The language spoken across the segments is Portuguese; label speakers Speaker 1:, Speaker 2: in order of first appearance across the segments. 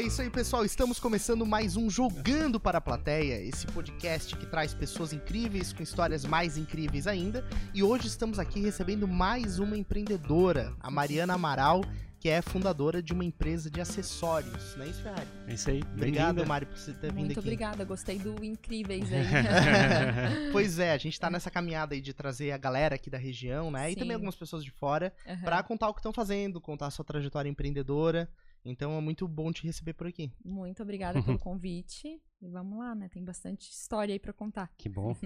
Speaker 1: É isso aí, pessoal. Estamos começando mais um Jogando para a Plateia, esse podcast que traz pessoas incríveis com histórias mais incríveis ainda. E hoje estamos aqui recebendo mais uma empreendedora, a Mariana Amaral, que é fundadora de uma empresa de acessórios, não é isso, Ferrari?
Speaker 2: É isso aí.
Speaker 1: Obrigado, Mari, por você ter vindo
Speaker 3: Muito
Speaker 1: aqui.
Speaker 3: obrigada, gostei do incríveis aí.
Speaker 1: pois é, a gente tá nessa caminhada aí de trazer a galera aqui da região, né? E
Speaker 3: Sim.
Speaker 1: também algumas pessoas de fora,
Speaker 3: Aham.
Speaker 1: pra contar o que estão fazendo, contar a sua trajetória empreendedora. Então é muito bom te receber por aqui.
Speaker 3: Muito obrigada pelo convite. E vamos lá, né? Tem bastante história aí pra contar.
Speaker 2: Que bom.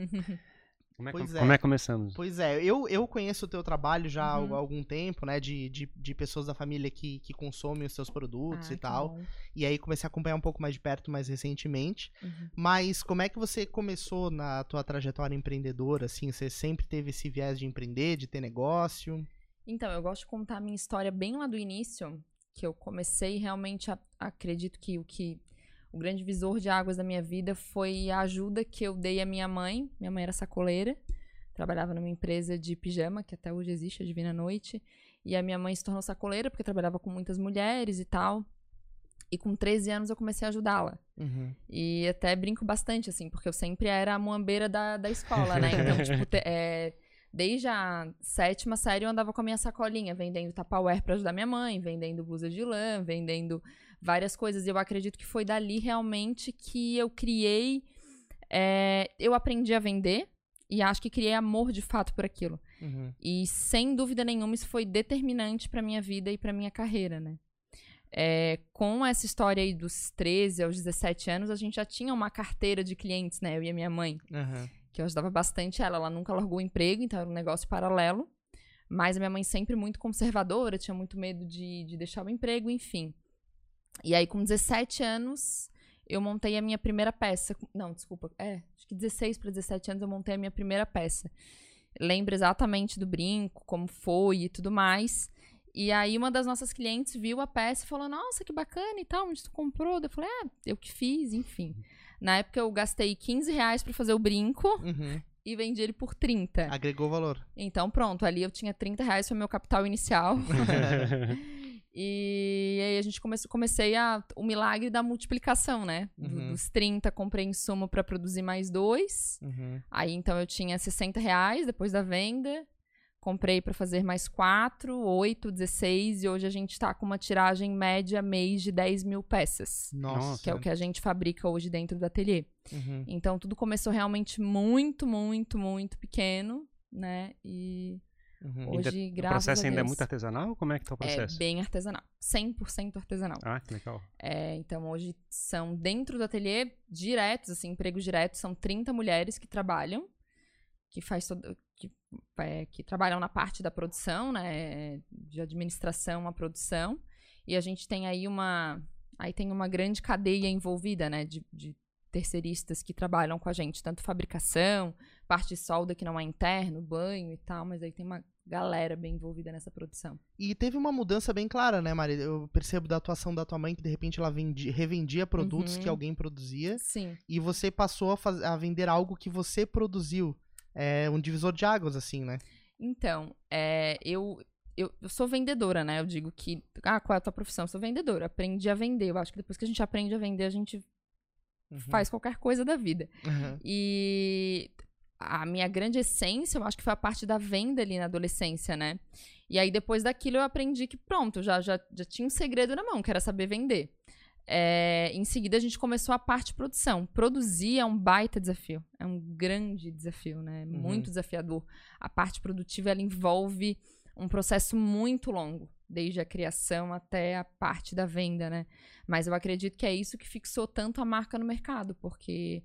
Speaker 2: Como é, que-
Speaker 1: Pois é.
Speaker 2: como é que começamos?
Speaker 1: Pois é, eu, eu conheço o teu trabalho já há
Speaker 3: Uhum.
Speaker 1: algum tempo, né? De, de, de pessoas da família que, que consomem os seus produtos
Speaker 3: Ah,
Speaker 1: e tal.
Speaker 3: bom.
Speaker 1: E aí comecei a acompanhar um pouco mais de perto mais recentemente.
Speaker 3: Uhum.
Speaker 1: Mas como é que você começou na tua trajetória empreendedora? Assim, você sempre teve esse viés de empreender, de ter negócio?
Speaker 3: Então, eu gosto de contar a minha história bem lá do início, que eu comecei realmente a, acredito que o que o grande visor de águas da minha vida foi a ajuda que eu dei à minha mãe. Minha mãe era sacoleira, trabalhava numa empresa de pijama, que até hoje existe, a Divina Noite. E a minha mãe se tornou sacoleira porque trabalhava com muitas mulheres e tal. E com 13 anos eu comecei a ajudá-la.
Speaker 1: Uhum.
Speaker 3: E até brinco bastante, assim, porque eu sempre era a muambeira da, da escola, né? Então, tipo, te- é, desde a sétima série eu andava com a minha sacolinha, vendendo Tupperware pra ajudar minha mãe, vendendo blusa de lã, vendendo várias coisas. E eu acredito que foi dali realmente que eu criei. é, eu aprendi a vender e acho que criei amor de fato por aquilo.
Speaker 1: Uhum.
Speaker 3: E sem dúvida nenhuma isso foi determinante pra minha vida e pra minha carreira, né? É, com essa história aí dos 13 aos 17 anos, a gente já tinha uma carteira de clientes, né? Eu e a minha mãe,
Speaker 1: Uhum.
Speaker 3: Que eu ajudava bastante ela. Ela nunca largou o emprego, então era um negócio paralelo. Mas a minha mãe sempre muito conservadora, tinha muito medo de, de deixar o emprego, enfim. E aí, com 17 anos, eu montei a minha primeira peça. Não, desculpa. É, acho que 16 para 17 anos eu montei a minha primeira peça. Lembro exatamente do brinco, como foi e tudo mais. E aí, uma das nossas clientes viu a peça e falou: Nossa, que bacana e tal, onde tu comprou? Eu falei: É, eu que fiz, enfim. Na época, eu gastei 15 reais pra fazer o brinco
Speaker 1: Uhum.
Speaker 3: e vendi ele por 30.
Speaker 1: Agregou valor.
Speaker 3: Então, pronto, ali eu tinha 30 reais, foi meu capital inicial. e aí a gente começou, comecei a, o milagre da multiplicação, né?
Speaker 1: Uhum.
Speaker 3: Dos 30, comprei insumo pra produzir mais dois.
Speaker 1: Uhum.
Speaker 3: Aí então eu tinha 60 reais depois da venda. Comprei pra fazer mais 4, 8, 16. E hoje a gente tá com uma tiragem média mês de 10 mil peças.
Speaker 1: Nossa.
Speaker 3: Que é o que a gente fabrica hoje dentro do ateliê.
Speaker 1: Uhum.
Speaker 3: Então tudo começou realmente muito, muito, muito pequeno, né? E
Speaker 1: Uhum.
Speaker 3: hoje,
Speaker 2: Ainda- o
Speaker 3: graças
Speaker 2: processo
Speaker 3: a
Speaker 2: ainda é
Speaker 3: Deus,
Speaker 2: muito artesanal? Como é que tá o processo?
Speaker 3: é bem artesanal. 100% artesanal.
Speaker 2: Ah, que legal.
Speaker 3: É, então hoje são dentro do ateliê diretos, assim, empregos diretos, são 30 mulheres que trabalham, que faz todo, que, é, que trabalham na parte da produção, né, de administração à produção, e a gente tem aí uma, aí tem uma grande cadeia envolvida, né, de, de terceiristas que trabalham com a gente, tanto fabricação, parte de solda que não é interno, banho e tal, mas aí tem uma galera bem envolvida nessa produção.
Speaker 1: E teve uma mudança bem clara, né, Maria? Eu percebo da atuação da tua mãe que de repente ela vendi- revendia produtos
Speaker 3: Uhum.
Speaker 1: que alguém produzia
Speaker 3: Sim.
Speaker 1: e você passou a, faz- a vender algo que você produziu. É um divisor de águas, assim, né?
Speaker 3: Então, é, eu, eu, eu sou vendedora, né? Eu digo que. Ah, qual é a tua profissão? Eu sou vendedora. Aprendi a vender. Eu acho que depois que a gente aprende a vender, a gente
Speaker 1: Uhum.
Speaker 3: faz qualquer coisa da vida.
Speaker 1: Uhum.
Speaker 3: E a minha grande essência, eu acho que foi a parte da venda ali na adolescência, né? E aí, depois daquilo, eu aprendi que, pronto, já, já, já tinha um segredo na mão, que era saber vender. É, em seguida, a gente começou a parte de produção. Produzir é um baita desafio. É um grande desafio, né?
Speaker 1: Uhum.
Speaker 3: Muito desafiador. A parte produtiva, ela envolve um processo muito longo. Desde a criação até a parte da venda, né? Mas eu acredito que é isso que fixou tanto a marca no mercado, porque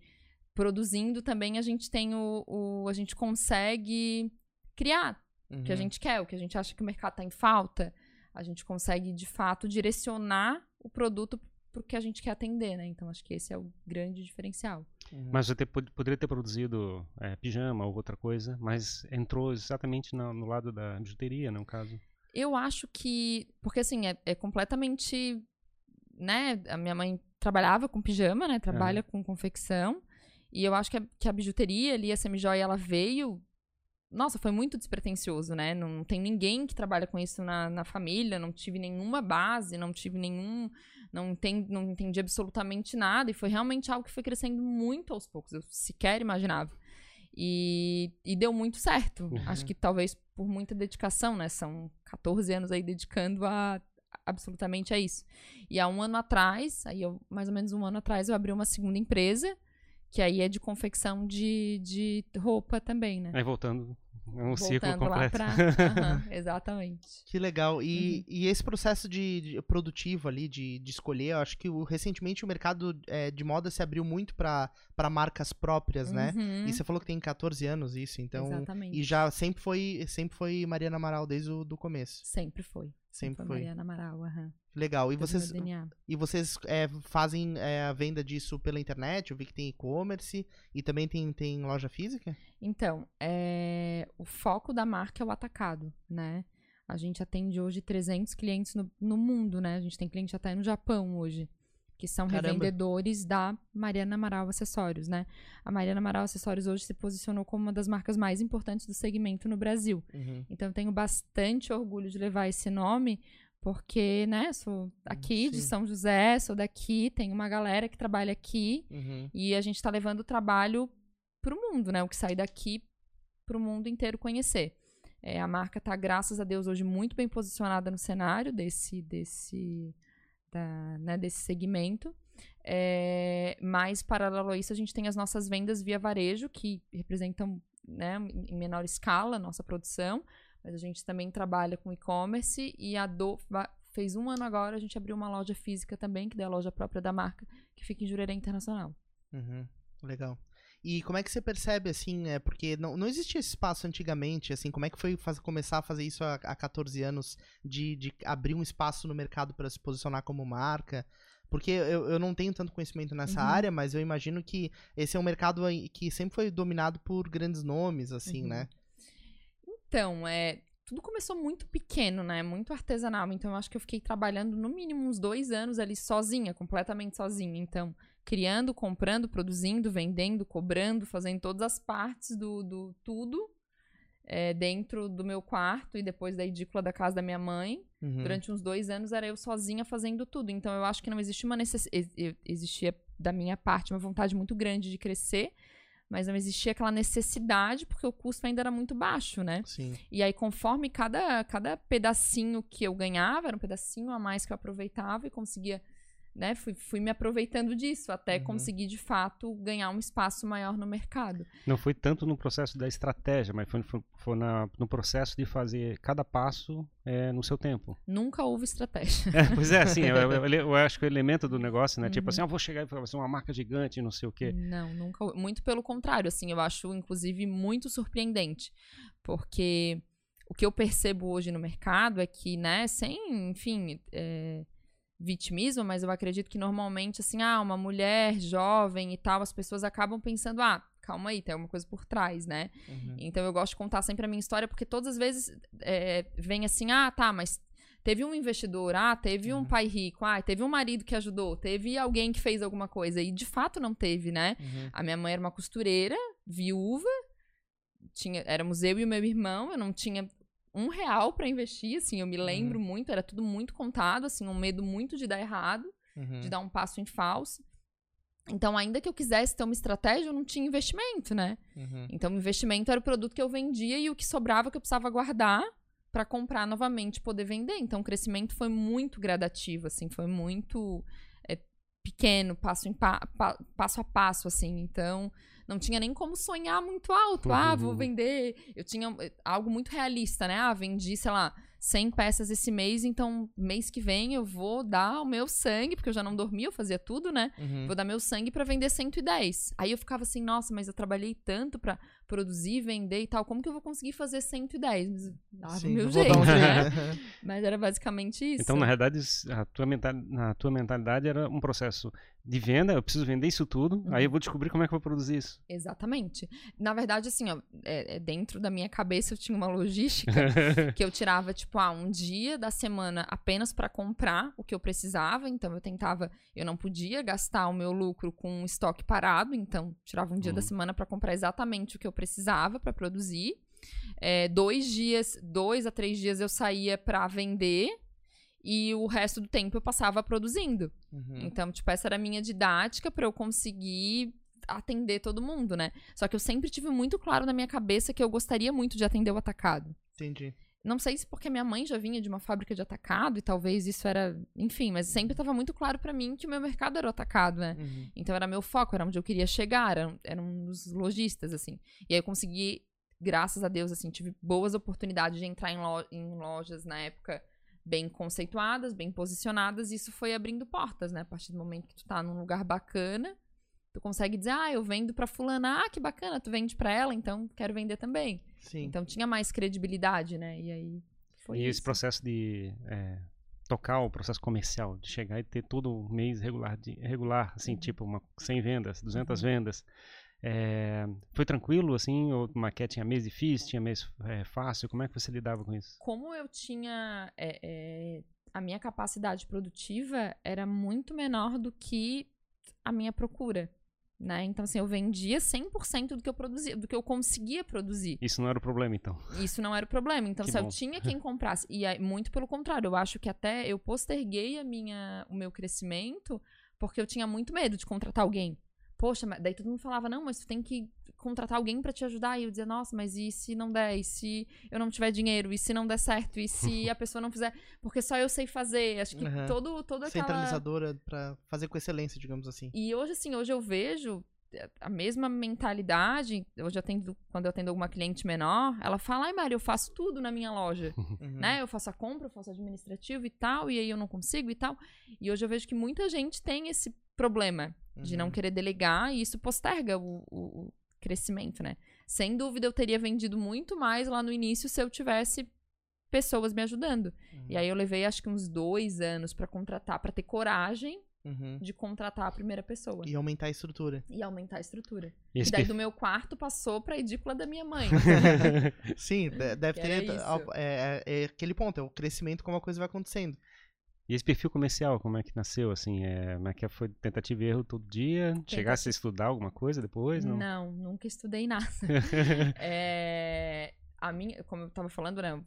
Speaker 3: produzindo também a gente tem o, o- a gente consegue criar o que a
Speaker 1: Uhum.
Speaker 3: gente quer, o que a gente acha que o mercado está em falta, a gente consegue de fato direcionar o produto para o que a gente quer atender, né? Então acho que esse é o grande diferencial.
Speaker 1: Uhum.
Speaker 2: Mas você ter- poderia ter produzido é, pijama ou outra coisa, mas entrou exatamente na- no lado da bijuteria, no caso.
Speaker 3: Eu acho que. Porque, assim, é, é completamente. Né? A minha mãe trabalhava com pijama, né? Trabalha com confecção. E eu acho que a, que a bijuteria ali, a semijoia, ela veio nossa, foi muito despretensioso, né? Não, tem ninguém que trabalha com isso na, na família, não tive nenhuma base, não tive nenhum. Não entendi, não entendi absolutamente nada. E foi realmente algo que foi crescendo muito aos poucos. Eu sequer imaginava. E, e deu muito certo.
Speaker 2: Uhum.
Speaker 3: Acho que talvez por muita dedicação, né? São 14 anos aí dedicando a absolutamente a isso. E há um ano atrás, aí eu, mais ou menos um ano atrás, eu abri uma segunda empresa que aí é de confecção de, de roupa também, né?
Speaker 2: Aí voltando, é um ciclo
Speaker 3: Voltando lá
Speaker 2: completo.
Speaker 3: pra... Aham, exatamente.
Speaker 1: Que legal. E,
Speaker 3: Uhum.
Speaker 1: e esse processo de, de produtivo ali, de, de escolher, eu acho que o- recentemente o mercado é, de moda se abriu muito para marcas próprias, né?
Speaker 3: Uhum,
Speaker 1: E você falou que tem 14 anos isso, então.
Speaker 3: Exatamente.
Speaker 1: E já sempre foi, sempre foi Mariana Amaral desde o do começo.
Speaker 3: Sempre foi.
Speaker 1: Sempre
Speaker 3: foi.
Speaker 1: foi.
Speaker 3: Mariana Amaral, aham.
Speaker 1: Legal. E
Speaker 3: Teve
Speaker 1: vocês, e vocês é, fazem é, a venda disso pela internet? Eu vi que tem e-commerce e também tem, tem loja física?
Speaker 3: Então, é, o foco da marca é o atacado, né? A gente atende hoje 300 clientes no, no mundo, né? A gente tem cliente até no Japão hoje, que são
Speaker 1: Caramba.
Speaker 3: revendedores da Mariana Amaral Acessórios, né? A Mariana Amaral Acessórios hoje se posicionou como uma das marcas mais importantes do segmento no Brasil.
Speaker 1: Uhum.
Speaker 3: Então, eu tenho bastante orgulho de levar esse nome, porque, né, sou aqui de
Speaker 1: Sim.
Speaker 3: São José, sou daqui, tem uma galera que trabalha aqui,
Speaker 1: Uhum.
Speaker 3: e a gente tá levando o trabalho pro mundo, né? O que sai daqui pro mundo inteiro conhecer. É, a marca tá, graças a Deus, hoje muito bem posicionada no cenário desse, desse, da, né, desse segmento. É, mas, paralelo a isso, a gente tem as nossas vendas via varejo, que representam, né, em menor escala a nossa produção. Mas a gente também trabalha com e-commerce e a Do fez um ano agora, a gente abriu uma loja física também, que é a loja própria da marca, que fica em Jurerê Internacional.
Speaker 1: Uhum. Legal. E como é que você percebe, assim, é, porque não, não existia esse espaço antigamente, assim, como é que foi faz- começar a fazer isso há, há 14 anos, de, de abrir um espaço no mercado para se posicionar como marca? Porque eu, eu não tenho tanto conhecimento nessa
Speaker 3: Uhum.
Speaker 1: área, mas eu imagino que esse é um mercado que sempre foi dominado por grandes nomes, assim,
Speaker 3: Uhum.
Speaker 1: né?
Speaker 3: Então, é, tudo começou muito pequeno, né? Muito artesanal. Então, eu acho que eu fiquei trabalhando no mínimo uns dois anos ali sozinha, completamente sozinha. Então, criando, comprando, produzindo, vendendo, cobrando, fazendo todas as partes do, do tudo é, dentro do meu quarto e depois da edícula da casa da minha mãe.
Speaker 1: Uhum.
Speaker 3: Durante uns dois anos era eu sozinha fazendo tudo. Então eu acho que não existia uma necessidade. Existia da minha parte uma vontade muito grande de crescer, mas não existia aquela necessidade porque o custo ainda era muito baixo, né?
Speaker 1: Sim.
Speaker 3: E aí, conforme cada, cada pedacinho que eu ganhava, era um pedacinho a mais que eu aproveitava e conseguia, né? Fui, fui me aproveitando disso até
Speaker 1: Uhum.
Speaker 3: conseguir, de fato, ganhar um espaço maior no mercado.
Speaker 2: Não foi tanto no processo da estratégia, mas foi, foi, foi na- no processo de fazer cada passo é, no seu tempo.
Speaker 3: Nunca houve estratégia.
Speaker 2: É, pois é, assim, eu, eu- eu acho que o elemento do negócio, né? Tipo
Speaker 3: Uhum.
Speaker 2: assim, ah, vou chegar e fazer uma marca gigante, não sei o quê.
Speaker 3: Não, nunca. houve. Muito pelo contrário, assim, eu acho, inclusive, muito surpreendente. Porque o que eu percebo hoje no mercado é que, né, sem, enfim, é, vitimismo, mas eu acredito que normalmente, assim, ah, uma mulher jovem e tal, as pessoas acabam pensando, ah, calma aí, tem alguma coisa por trás, né?
Speaker 1: Uhum.
Speaker 3: Então eu gosto de contar sempre a minha história, porque todas as vezes é, vem assim, ah, tá, mas teve um investidor, ah, teve um
Speaker 1: Uhum.
Speaker 3: pai rico, ah, teve um marido que ajudou, teve alguém que fez alguma coisa. E de fato não teve, né?
Speaker 1: Uhum.
Speaker 3: A minha mãe era uma costureira, viúva, tinha, éramos eu e o meu irmão, eu não tinha um real pra investir, assim, eu me lembro muito, era tudo muito contado, assim, um medo muito de dar errado,
Speaker 1: Uhum.
Speaker 3: de dar um passo em falso. Então, ainda que eu quisesse ter uma estratégia, eu não tinha investimento, né?
Speaker 1: Uhum.
Speaker 3: Então, o investimento era o produto que eu vendia e o que sobrava que eu precisava guardar para comprar novamente e poder vender. Então, o crescimento foi muito gradativo, assim, foi muito é, pequeno, passo, em pa- pa- passo a passo, assim. Então, não tinha nem como sonhar muito alto. Ah, vou
Speaker 2: Uhum.
Speaker 3: vender. Eu tinha eh, algo muito realista, né? Ah, vendi, sei lá, 100 peças esse mês, então mês que vem eu vou dar o meu sangue, porque eu já não dormia, eu fazia tudo, né?
Speaker 1: Uhum.
Speaker 3: Vou dar meu sangue pra vender 110. Aí eu ficava assim, nossa, mas eu trabalhei tanto pra produzir, vender e tal, como que eu vou conseguir fazer 110? Mas dava o
Speaker 1: Sim,
Speaker 3: meu jeito,
Speaker 1: um
Speaker 3: né? Mas era basicamente isso.
Speaker 2: Então, na realidade, a tua, mental, a tua mentalidade era um processo de venda, eu preciso vender isso tudo, aí
Speaker 3: Uhum.
Speaker 2: eu vou descobrir como é que eu vou produzir isso.
Speaker 3: Exatamente. Na verdade, assim, ó, é- é dentro da minha cabeça eu tinha uma logística que eu tirava, tipo, ah, um dia da semana apenas pra comprar o que eu precisava. Então, eu tentava, eu não podia gastar o meu lucro com um estoque parado. Então, tirava um dia da
Speaker 2: Uhum.
Speaker 3: semana pra comprar exatamente o que eu precisava pra produzir. é, dois dias, dois a três dias eu saía pra vender e o resto do tempo eu passava produzindo.
Speaker 1: Uhum.
Speaker 3: Então, tipo, essa era a minha didática pra eu conseguir atender todo mundo, né? Só que eu sempre tive muito claro na minha cabeça que eu gostaria muito de atender o atacado.
Speaker 1: Entendi.
Speaker 3: Não sei se porque minha mãe já vinha de uma fábrica de atacado e talvez isso era, enfim, mas sempre estava muito claro pra mim que o meu mercado era o atacado, né?
Speaker 1: Uhum.
Speaker 3: Então era meu foco, era onde eu queria chegar, eram, eram os lojistas, assim. E aí eu consegui, graças a Deus, assim, tive boas oportunidades de entrar em, lo- em lojas na época bem conceituadas, bem posicionadas, e isso foi abrindo portas, né? A partir do momento que tu tá num lugar bacana, tu consegue dizer, ah, eu vendo pra fulana, ah, que bacana, tu vende pra ela, então quero vender também.
Speaker 1: Sim.
Speaker 3: Então tinha mais credibilidade, né? E aí foi
Speaker 2: e
Speaker 3: isso.
Speaker 2: esse processo de é, tocar o processo comercial, de chegar e ter todo mês regular, de, regular assim,
Speaker 3: Uhum.
Speaker 2: tipo uma 100 vendas, 200 vendas, é, foi tranquilo, assim, ou maquete tinha mês difícil, tinha mês é, fácil, como é que você lidava com isso?
Speaker 3: como eu tinha. é, é, a minha capacidade produtiva era muito menor do que a minha procura. Né? Então, assim, eu vendia 100% do que eu produzia, do que eu conseguia produzir.
Speaker 2: Isso não era o problema, então.
Speaker 3: Isso não era o problema. Então,
Speaker 2: Que
Speaker 3: se eu
Speaker 2: bom.
Speaker 3: tinha quem comprasse. E aí, muito pelo contrário, eu acho que até eu posterguei a minha, o meu crescimento porque eu tinha muito medo de contratar alguém. Poxa, mas daí todo mundo falava, não, mas tu tem que contratar alguém pra te ajudar. E eu dizia, nossa, mas e se não der? E se eu não tiver dinheiro? E se não der certo? E se a pessoa não fizer? Porque só eu sei fazer. Acho que
Speaker 1: Uhum.
Speaker 3: todo, toda aquela...
Speaker 1: Centralizadora pra fazer com excelência, digamos assim.
Speaker 3: E hoje, assim, hoje eu vejo a mesma mentalidade. Hoje eu atendo, quando eu atendo alguma cliente menor, ela fala, ai, Mari, eu faço tudo na minha loja.
Speaker 1: Uhum.
Speaker 3: Né? Eu faço a compra, eu faço administrativo e tal, e aí eu não consigo e tal. E hoje eu vejo que muita gente tem esse problema de não
Speaker 1: Uhum.
Speaker 3: querer delegar e isso posterga o, o- o crescimento, né? Sem dúvida eu teria vendido muito mais lá no início se eu tivesse pessoas me ajudando.
Speaker 1: Uhum.
Speaker 3: E aí eu levei acho que uns dois anos pra contratar, pra ter coragem
Speaker 1: Uhum.
Speaker 3: de contratar a primeira pessoa.
Speaker 1: E aumentar a estrutura.
Speaker 3: E aumentar a estrutura.
Speaker 2: E
Speaker 3: E daí do meu quarto passou pra edícula da minha mãe.
Speaker 1: Sim, de- deve ter.
Speaker 3: isso.
Speaker 1: É, é- é aquele ponto, é o crescimento como a coisa vai acontecendo.
Speaker 2: E esse perfil comercial, como é que nasceu, assim? É, como é que foi tentativa e erro todo dia? Chegasse a estudar alguma coisa depois? Não.
Speaker 3: Não, nunca estudei nada. É, a minha, como eu tava falando, né?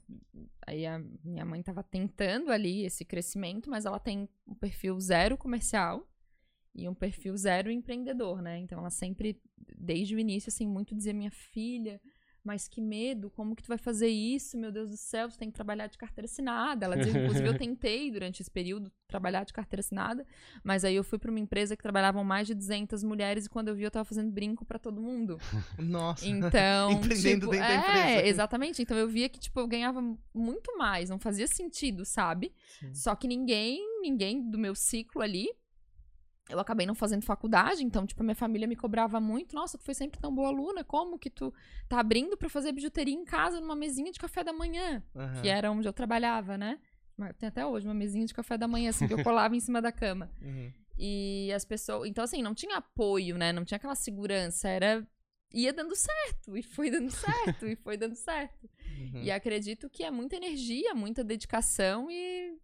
Speaker 3: Aí a minha mãe tava tentando ali esse crescimento, mas ela tem um perfil zero comercial e um perfil zero empreendedor, né? Então ela sempre, desde o início, assim, muito dizia minha filha, mas que medo, como que tu vai fazer isso? Meu Deus do céu, tu tem que trabalhar de carteira assinada. Ela dizia, inclusive, eu tentei durante esse período trabalhar de carteira assinada, mas aí eu fui para uma empresa que trabalhavam mais de 200 mulheres e quando eu vi eu tava fazendo brinco para todo mundo.
Speaker 1: Nossa.
Speaker 3: Então,
Speaker 1: Empreendendo
Speaker 3: tipo,
Speaker 1: dentro da
Speaker 3: é,
Speaker 1: empresa.
Speaker 3: exatamente. Então eu via que tipo eu ganhava muito mais, não fazia sentido, sabe?
Speaker 1: Sim.
Speaker 3: Só que ninguém, ninguém do meu ciclo ali eu acabei não fazendo faculdade, então, tipo, a minha família me cobrava muito. Nossa, tu foi sempre tão boa aluna, como que tu tá abrindo pra fazer bijuteria em casa numa mesinha de café da manhã?
Speaker 1: Aham.
Speaker 3: Que era onde eu trabalhava, né? Tem até hoje uma mesinha de café da manhã, assim, que eu colava em cima da cama.
Speaker 1: Uhum.
Speaker 3: E as pessoas. Então, assim, não tinha apoio, né? Não tinha aquela segurança. Era. Ia dando certo, e foi dando certo, e foi dando certo.
Speaker 1: Uhum.
Speaker 3: E acredito que é muita energia, muita dedicação e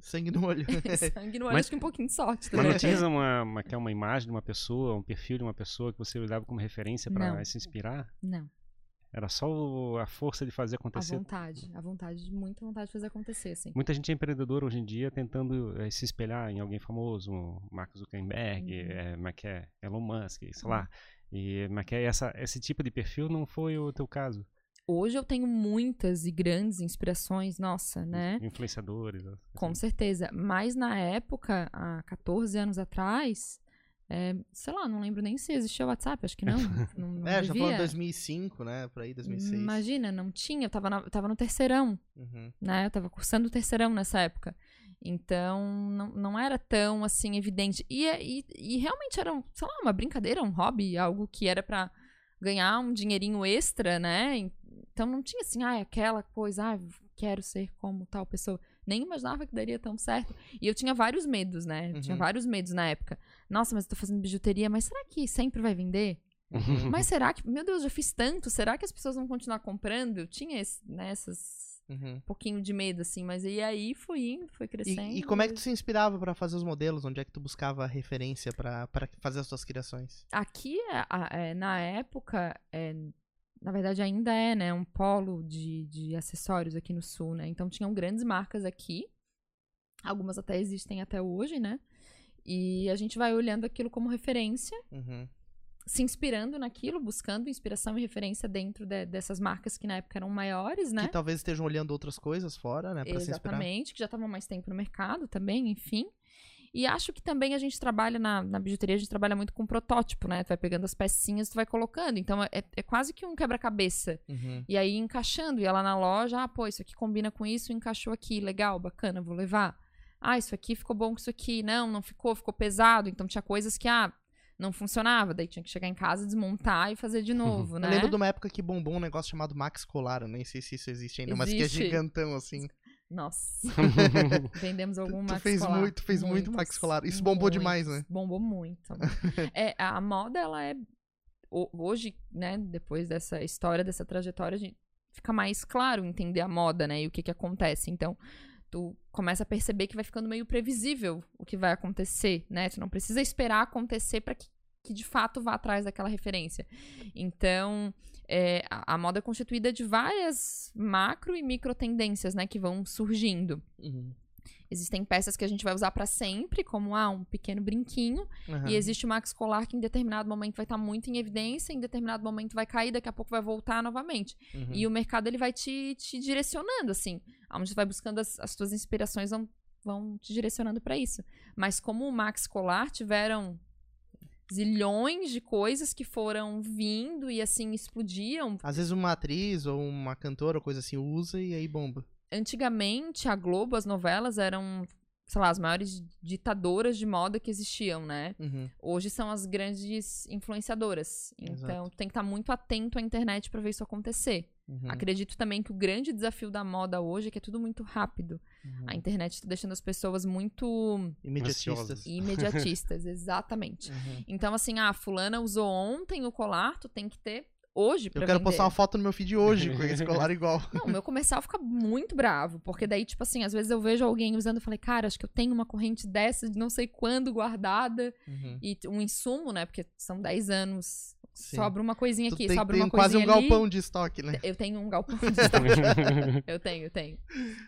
Speaker 1: Sangue no olho.
Speaker 3: sangue no olho,
Speaker 2: Mas-
Speaker 3: acho que um pouquinho de sorte
Speaker 2: Mas não
Speaker 3: também.
Speaker 2: tinha uma, uma, é uma imagem de uma pessoa, um perfil de uma pessoa que você olhava como referência para se inspirar?
Speaker 3: Não,
Speaker 2: Era só a força de fazer
Speaker 3: a
Speaker 2: acontecer?
Speaker 3: vontade. A vontade, muita vontade de fazer acontecer, assim.
Speaker 2: Muita gente é empreendedora hoje em dia tentando eh, se espelhar em alguém famoso, Mark Zuckerberg,
Speaker 3: Uhum.
Speaker 2: eh, como é que é? Elon Musk, sei lá. E como é que é? Essa, esse tipo de perfil não foi o teu caso?
Speaker 3: Hoje eu tenho muitas e grandes inspirações, nossa, né?
Speaker 2: Influenciadores. assim.
Speaker 3: Com certeza. Mas na época, há 14 anos atrás, é, sei lá, não lembro nem se existia o WhatsApp, acho que não. não, não
Speaker 1: é, já falou
Speaker 3: devia.
Speaker 1: 2005, né? Por aí, 2006.
Speaker 3: Imagina, não tinha, eu tava, na- eu tava no terceirão,
Speaker 1: Uhum.
Speaker 3: né? Eu tava cursando o terceirão nessa época. Então, não, não era tão, assim, evidente. E, e, e realmente era, um, sei lá, uma brincadeira, um hobby, algo que era pra ganhar um dinheirinho extra, né? Então, não tinha, assim, ah, aquela coisa, ah, quero ser como tal pessoa. Nem imaginava que daria tão certo. E eu tinha vários medos, né? Eu tinha
Speaker 1: Uhum.
Speaker 3: vários medos na época. Nossa, mas eu tô fazendo bijuteria, mas será que sempre vai vender? Mas será que, meu Deus, já fiz tanto, será que as pessoas vão continuar comprando? Eu tinha esse, né, essas
Speaker 1: Uhum.
Speaker 3: um pouquinho de medo, assim, mas e aí foi indo, foi crescendo.
Speaker 1: E, e como é que tu se inspirava pra fazer os modelos? Onde é que tu buscava referência pra pra fazer as tuas criações?
Speaker 3: Aqui, a- a- é, na época, é, na verdade ainda é, né, um polo de, de acessórios aqui no sul, né? Então tinham grandes marcas aqui, algumas até existem até hoje, né? E a gente vai olhando aquilo como referência,
Speaker 1: Uhum.
Speaker 3: se inspirando naquilo, buscando inspiração e referência dentro de- dessas marcas que na época eram maiores, né?
Speaker 1: Que talvez estejam olhando outras coisas fora, né? Pra se inspirar.
Speaker 3: Exatamente, que já estavam mais tempo no mercado também, enfim. E acho que também a gente trabalha na, na bijuteria, a gente trabalha muito com protótipo, né? Tu vai pegando as pecinhas, tu vai colocando. Então é, é quase que um quebra-cabeça.
Speaker 1: Uhum.
Speaker 3: E aí encaixando, ia lá na loja, ah, pô, isso aqui combina com isso, encaixou aqui, legal, bacana, vou levar. Ah, isso aqui ficou bom com isso aqui. Não, não ficou, ficou pesado. Então tinha coisas que, ah, não funcionava. Daí tinha que chegar em casa, desmontar e fazer de novo, né?
Speaker 1: Eu lembro de uma época que bombou um negócio chamado Max Colar, eu nem sei se isso existe ainda, mas que é
Speaker 3: Existe.
Speaker 1: gigantão, assim.
Speaker 3: Nossa. Vendemos algum
Speaker 1: tu fez muito- fez muito
Speaker 3: Muitos,
Speaker 1: Max Colar. Isso bombou demais,
Speaker 3: muitos.
Speaker 1: né?
Speaker 3: Bombou muito. é, a moda, ela é... ho- Hoje, né, depois dessa história, dessa trajetória, a gente fica mais claro entender a moda, né, e o que que acontece. Então, tu começa a perceber que vai ficando meio previsível o que vai acontecer, né? Tu não precisa esperar acontecer para que, que de fato vá atrás daquela referência. Então, é, a, a moda é constituída de várias macro e micro tendências, né, que vão surgindo.
Speaker 1: Uhum.
Speaker 3: Existem peças que a gente vai usar para sempre, como ah, um pequeno brinquinho,
Speaker 1: Aham.
Speaker 3: e existe o max colar que em determinado momento vai estar muito em evidência, em determinado momento vai cair, daqui a pouco vai voltar novamente.
Speaker 1: Uhum.
Speaker 3: E o mercado ele vai te, te direcionando, assim. Onde tu vai buscando as, as tuas inspirações vão, vão te direcionando para isso. Mas como o Max Colar tiveram zilhões de coisas que foram vindo e assim explodiam.
Speaker 1: Às vezes uma atriz ou uma cantora ou coisa assim usa e aí bomba.
Speaker 3: Antigamente, a Globo, as novelas eram, sei lá, as maiores ditadoras de moda que existiam, né?
Speaker 1: Uhum.
Speaker 3: Hoje são as grandes influenciadoras. Então,
Speaker 1: Exato.
Speaker 3: tu tem que estar muito atento à internet para ver isso acontecer.
Speaker 1: Uhum.
Speaker 3: Acredito também que o grande desafio da moda hoje é que é tudo muito rápido.
Speaker 1: Uhum.
Speaker 3: A internet tá deixando as pessoas muito
Speaker 1: Imediatistas.
Speaker 3: Imediatistas, exatamente.
Speaker 1: Uhum.
Speaker 3: Então, assim, ah, fulana usou ontem o colar, tu tem que ter hoje
Speaker 1: Eu quero
Speaker 3: vender.
Speaker 1: postar uma foto no meu feed hoje com esse colar igual.
Speaker 3: Não, o meu comercial fica muito bravo, porque daí, tipo assim, às vezes eu vejo alguém usando e falei, cara, acho que eu tenho uma corrente dessa de não sei quando guardada,
Speaker 1: Uhum.
Speaker 3: e um insumo, né, porque são 10 anos,
Speaker 1: Sim.
Speaker 3: sobra uma coisinha
Speaker 1: Tu
Speaker 3: aqui,
Speaker 1: tem,
Speaker 3: sobra
Speaker 1: tem
Speaker 3: uma
Speaker 1: quase um
Speaker 3: coisinha ali.
Speaker 1: galpão de estoque, né?
Speaker 3: Eu tenho um galpão de estoque. eu tenho, eu tenho.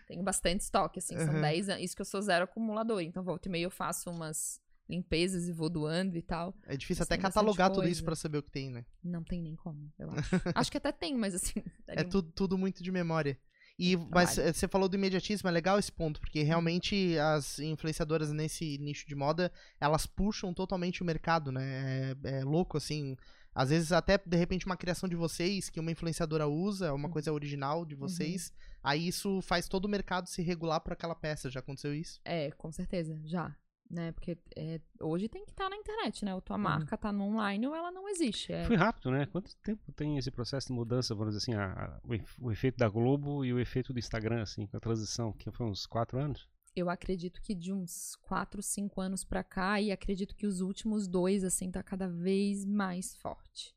Speaker 3: Tenho bastante estoque, assim, são
Speaker 1: Uhum.
Speaker 3: 10 anos. Isso que eu sou zero acumulador. Então, volta e meia eu faço umas limpezas e vou doando e tal.
Speaker 1: É difícil até catalogar tudo isso pra saber o que tem, né?
Speaker 3: Não tem nem como, eu acho. acho que até tem, mas assim.
Speaker 1: É
Speaker 3: um-
Speaker 1: tudo, tudo muito de memória. E, mas
Speaker 3: trabalho.
Speaker 1: você falou do imediatismo, é legal esse ponto, porque realmente as influenciadoras nesse nicho de moda, elas puxam totalmente o mercado, né? É, é louco, assim. Às vezes até, de repente, uma criação de vocês, que uma influenciadora usa, uma
Speaker 3: Uhum.
Speaker 1: coisa original de vocês, aí isso faz todo o mercado se regular por aquela peça. Já aconteceu isso?
Speaker 3: É, com certeza, já. Né? Porque é, hoje tem que estar na internet, né? Ou
Speaker 1: Uhum.
Speaker 3: tua marca tá no online ou ela não existe. É,
Speaker 2: Foi rápido, né? Quanto tempo tem esse processo de mudança, vamos dizer assim, a- a- o, efe- o efeito da Globo e o efeito do Instagram, assim, com a transição, que foi uns quatro anos?
Speaker 3: Eu acredito que de uns 4, 5 anos pra cá, e acredito que os últimos dois, assim, tá cada vez mais forte.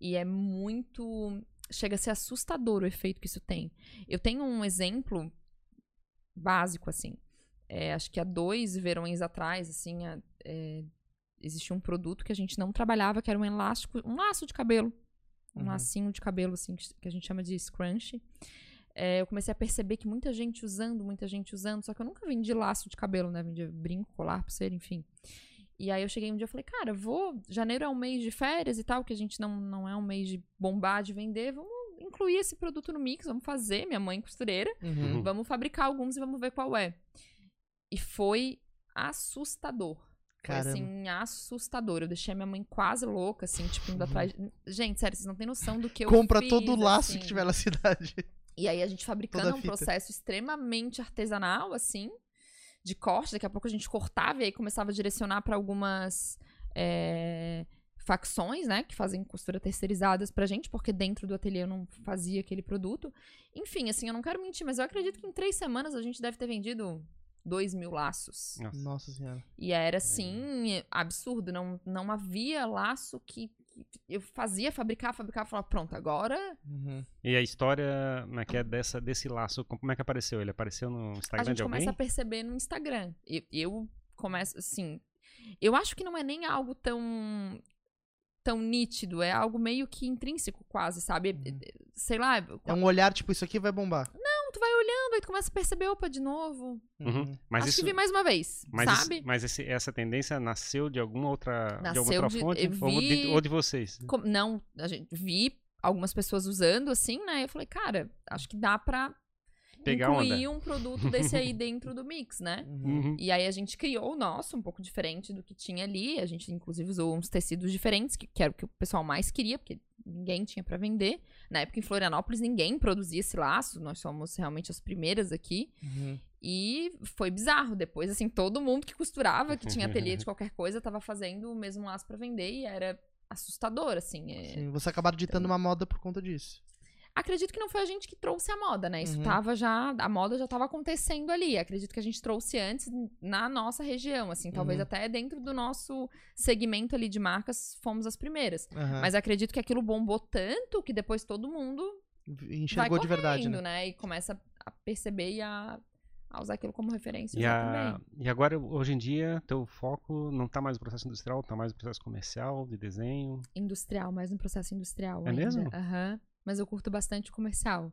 Speaker 3: E é muito. Chega a ser assustador o efeito que isso tem. Eu tenho um exemplo básico, assim. É, acho que há dois verões atrás, assim, a- é, existia um produto que a gente não trabalhava, que era um elástico, um laço de cabelo. Um
Speaker 1: Uhum.
Speaker 3: lacinho de cabelo, assim, que a gente chama de scrunchie. É, eu comecei a perceber que muita gente usando, muita gente usando, só que eu nunca vendi laço de cabelo, né? Vendia brinco, colar, pulseira, enfim. E aí eu cheguei um dia e falei, cara, vou. Janeiro é um mês de férias e tal, que a gente não, não é um mês de bombar, de vender. Vamos incluir esse produto no mix, vamos fazer, minha mãe costureira.
Speaker 1: Uhum.
Speaker 3: Vamos fabricar alguns e vamos ver qual é. E foi assustador. Foi
Speaker 1: Caramba.
Speaker 3: assim, assustador. Eu deixei a minha mãe quase louca, assim, tipo, indo atrás. Gente, sério, vocês não têm noção do que eu
Speaker 1: Compra
Speaker 3: fiz,
Speaker 1: todo o laço
Speaker 3: assim.
Speaker 1: que tiver na cidade.
Speaker 3: E aí a gente fabricando
Speaker 1: Toda
Speaker 3: um
Speaker 1: fita.
Speaker 3: processo extremamente artesanal, assim, de corte. Daqui a pouco a gente cortava e aí começava a direcionar para algumas é, facções, né, que fazem costura terceirizadas pra gente, porque dentro do ateliê eu não fazia aquele produto. Enfim, assim, eu não quero mentir, mas eu acredito que em três semanas a gente deve ter vendido dois mil laços.
Speaker 2: Nossa.
Speaker 1: Nossa senhora.
Speaker 3: E era assim, absurdo. Não, não havia laço que. Eu fazia fabricar, fabricar, falar, pronto, agora
Speaker 1: Uhum.
Speaker 2: E a história né, que é dessa, desse laço, como é que apareceu? Ele apareceu no
Speaker 3: a
Speaker 2: Instagram
Speaker 3: gente
Speaker 2: de alguém?
Speaker 3: começa a perceber no Instagram. Eu, eu começo, assim. Eu acho que não é nem algo tão tão nítido, é algo meio que intrínseco quase, sabe?
Speaker 1: Uhum.
Speaker 3: Sei lá,
Speaker 1: É um olhar, tipo, isso aqui vai bombar.
Speaker 3: Tu vai olhando, aí tu começa a perceber, opa, de novo.
Speaker 2: Uhum. Mas
Speaker 3: Acho
Speaker 2: isso,
Speaker 3: que vi mais uma vez,
Speaker 2: mas, isso-
Speaker 3: sabe?
Speaker 2: mas esse- essa tendência nasceu de alguma outra, de
Speaker 3: Nasceu
Speaker 2: alguma outra
Speaker 3: de-
Speaker 2: fonte? Ou, de, ou de vocês?
Speaker 3: Com- não, a gente vi algumas pessoas usando assim, né? Eu falei, cara, acho que dá pra
Speaker 2: Pegar
Speaker 3: incluir
Speaker 2: onda.
Speaker 3: um produto desse aí dentro do mix, né?
Speaker 1: Uhum.
Speaker 3: E aí a gente criou o nosso, um pouco diferente do que tinha ali. A gente, inclusive, usou uns tecidos diferentes, que, que era o que o pessoal mais queria, porque ninguém tinha pra vender. Na época, em Florianópolis, ninguém produzia esse laço. Nós somos realmente as primeiras aqui.
Speaker 1: Uhum.
Speaker 3: E foi bizarro. Depois, assim, todo mundo que costurava, que tinha ateliê de qualquer coisa, tava fazendo o mesmo laço pra vender. E era assustador, assim. é-
Speaker 1: Sim, você acabaram ditando uma moda por conta disso.
Speaker 3: Acredito que não foi a gente que trouxe a moda, né? Isso
Speaker 1: Uhum.
Speaker 3: tava já. A moda já tava acontecendo ali. Acredito que a gente trouxe antes na nossa região, assim, talvez
Speaker 1: Uhum.
Speaker 3: até dentro do nosso segmento ali de marcas fomos as primeiras.
Speaker 1: Aham.
Speaker 3: Mas acredito que aquilo bombou tanto que depois todo mundo
Speaker 1: Enxergou de verdade, né?
Speaker 3: né? E começa a perceber e a, a usar aquilo como referência
Speaker 2: E, a- e agora, hoje em dia, teu foco não tá mais no processo industrial, tá mais no processo comercial, de desenho.
Speaker 3: Industrial, mais no processo industrial.
Speaker 2: É
Speaker 3: ainda.
Speaker 2: mesmo?
Speaker 3: Aham. Mas eu curto bastante comercial.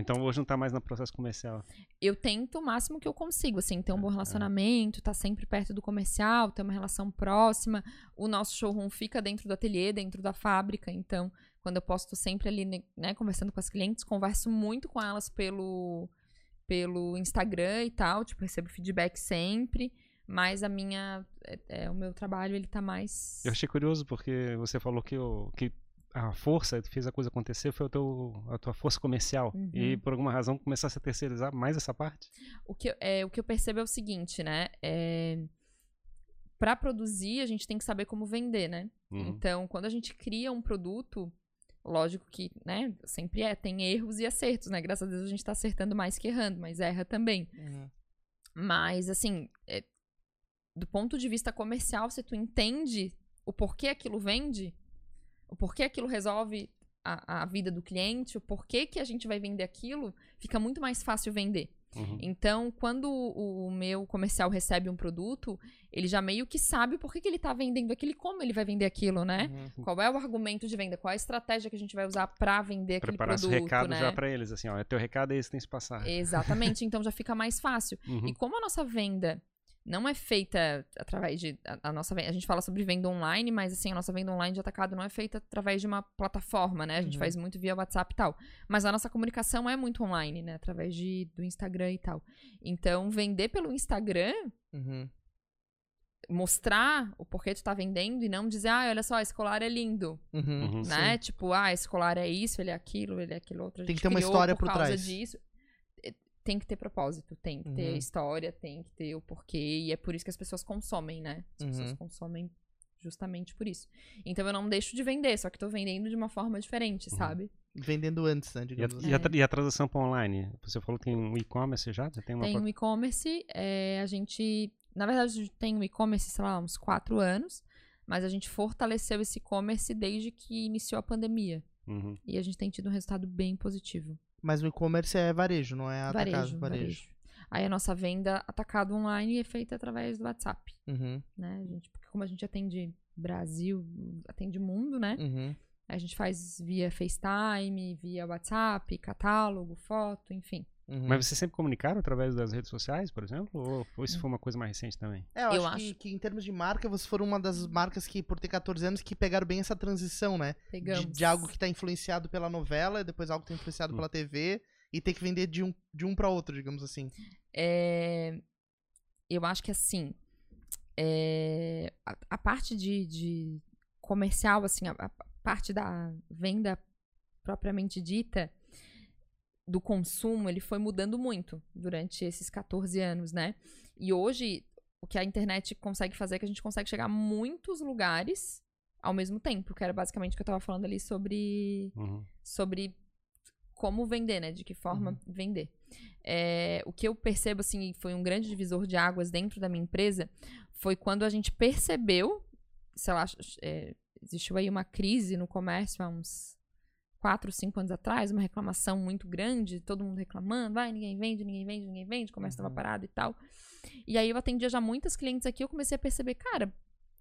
Speaker 2: Então hoje não tá mais no processo comercial.
Speaker 3: eu tento o máximo que eu consigo, assim,
Speaker 2: É,
Speaker 3: ter um bom relacionamento, tá sempre perto do comercial, ter uma relação próxima. O nosso showroom fica dentro do ateliê, dentro da fábrica, então, quando eu posso, tô sempre ali, né, conversando com as clientes, converso muito com elas pelo, pelo Instagram e tal, tipo, recebo feedback sempre, mas a minha, é, é, o meu trabalho, ele tá mais...
Speaker 2: Eu achei curioso porque você falou que, o, que a força que fez a coisa acontecer foi o teu, a tua força comercial.
Speaker 3: Uhum.
Speaker 2: E por alguma razão começasse a terceirizar mais essa parte.
Speaker 3: O que, eu- é, o que eu percebo é o seguinte, né, é... Pra produzir, a gente tem que saber como vender, né?
Speaker 2: Uhum.
Speaker 3: Então, quando a gente cria um produto, lógico que, né, sempre é, tem erros e acertos, né? Graças a Deus a gente tá acertando mais que errando, mas erra também.
Speaker 1: Uhum.
Speaker 3: Mas, assim, é, do ponto de vista comercial, se tu entende o porquê aquilo vende, o porquê aquilo resolve a, a vida do cliente, o porquê que a gente vai vender aquilo, fica muito mais fácil vender.
Speaker 2: Uhum.
Speaker 3: Então, quando o, o meu comercial recebe um produto, ele já meio que sabe por que, que ele tá vendendo aquilo e como ele vai vender aquilo, né?
Speaker 1: Uhum.
Speaker 3: Qual é o argumento de venda? Qual é a estratégia que a gente vai usar pra vender aquele
Speaker 2: Preparar esse
Speaker 3: produto,
Speaker 2: recado
Speaker 3: né?
Speaker 2: já pra eles, assim, ó, é teu recado é esse tem que se passar.
Speaker 3: Exatamente, então já fica mais fácil.
Speaker 2: Uhum.
Speaker 3: E como a nossa venda não é feita através de a, a nossa a gente fala sobre venda online, mas assim, a nossa venda online de atacado não é feita através de uma plataforma, né? A gente
Speaker 1: Uhum.
Speaker 3: faz muito via WhatsApp e tal. Mas a nossa comunicação é muito online, né? Através de, do Instagram e tal. Então, vender pelo Instagram
Speaker 1: Uhum.
Speaker 3: mostrar o porquê tu tá vendendo e não dizer, ah, olha só, esse colar é lindo,
Speaker 1: Uhum.
Speaker 2: Uhum.
Speaker 3: né? Tipo, ah, esse colar é isso, ele é aquilo, ele é aquilo outro.
Speaker 1: Tem que ter uma história
Speaker 3: por
Speaker 1: por
Speaker 3: causa
Speaker 1: trás.
Speaker 3: disso. Tem que ter propósito, tem que ter
Speaker 1: Uhum.
Speaker 3: história, tem que ter o porquê, e é por isso que as pessoas consomem, né? As pessoas
Speaker 1: Uhum.
Speaker 3: consomem justamente por isso. Então eu não deixo de vender, só que tô vendendo de uma forma diferente,
Speaker 2: Uhum.
Speaker 3: sabe?
Speaker 1: Vendendo antes, né?
Speaker 2: E a,
Speaker 1: assim.
Speaker 2: e a tra- e a transação para online? Você falou que tem um e-commerce já? Tem uma
Speaker 3: Tem um e-commerce, é, a gente. Na verdade, a gente tem um e-commerce, sei lá, uns quatro anos, mas a gente fortaleceu esse e-commerce desde que iniciou a pandemia.
Speaker 2: Uhum.
Speaker 3: E a gente tem tido um resultado bem positivo.
Speaker 1: Mas o e-commerce é varejo, não é atacado.
Speaker 3: varejo, varejo. Aí a nossa venda atacado online é feita através do WhatsApp,
Speaker 1: Uhum.
Speaker 3: né? A gente, porque como a gente atende Brasil, atende mundo, né?
Speaker 1: Uhum.
Speaker 3: A gente faz via FaceTime, via WhatsApp, catálogo, foto, enfim.
Speaker 1: Uhum.
Speaker 2: Mas vocês sempre comunicaram através das redes sociais, por exemplo? Ou, ou isso foi uma coisa mais recente também?
Speaker 1: É, eu,
Speaker 3: Eu
Speaker 1: acho, Que,
Speaker 3: acho.
Speaker 1: que em termos de marca, vocês foram uma das marcas que, por ter 14 anos, que pegaram bem essa transição, né? De,
Speaker 3: Pegamos.
Speaker 1: de algo que tá influenciado pela novela, depois algo que tá influenciado
Speaker 2: Hum.
Speaker 1: pela TV, e ter que vender de um, de um pra outro, digamos assim.
Speaker 3: É, eu acho que assim, é, a, a parte de, de comercial, assim, a, a parte da venda propriamente dita do consumo, ele foi mudando muito durante esses 14 anos, né? E hoje, o que a internet consegue fazer é que a gente consegue chegar a muitos lugares ao mesmo tempo, que era basicamente o que eu tava falando ali sobre
Speaker 2: Uhum.
Speaker 3: sobre como vender, né? De que forma vender. É, o que eu percebo, assim, e foi um grande divisor de águas dentro da minha empresa, foi quando a gente percebeu, sei lá, é, existiu aí uma crise no comércio há uns quatro, cinco anos atrás, uma reclamação muito grande, todo mundo reclamando, vai, ninguém vende, ninguém vende, ninguém vende, o comércio estava
Speaker 1: Uhum.
Speaker 3: parado e tal. E aí eu atendia já muitas clientes aqui, eu comecei a perceber, cara,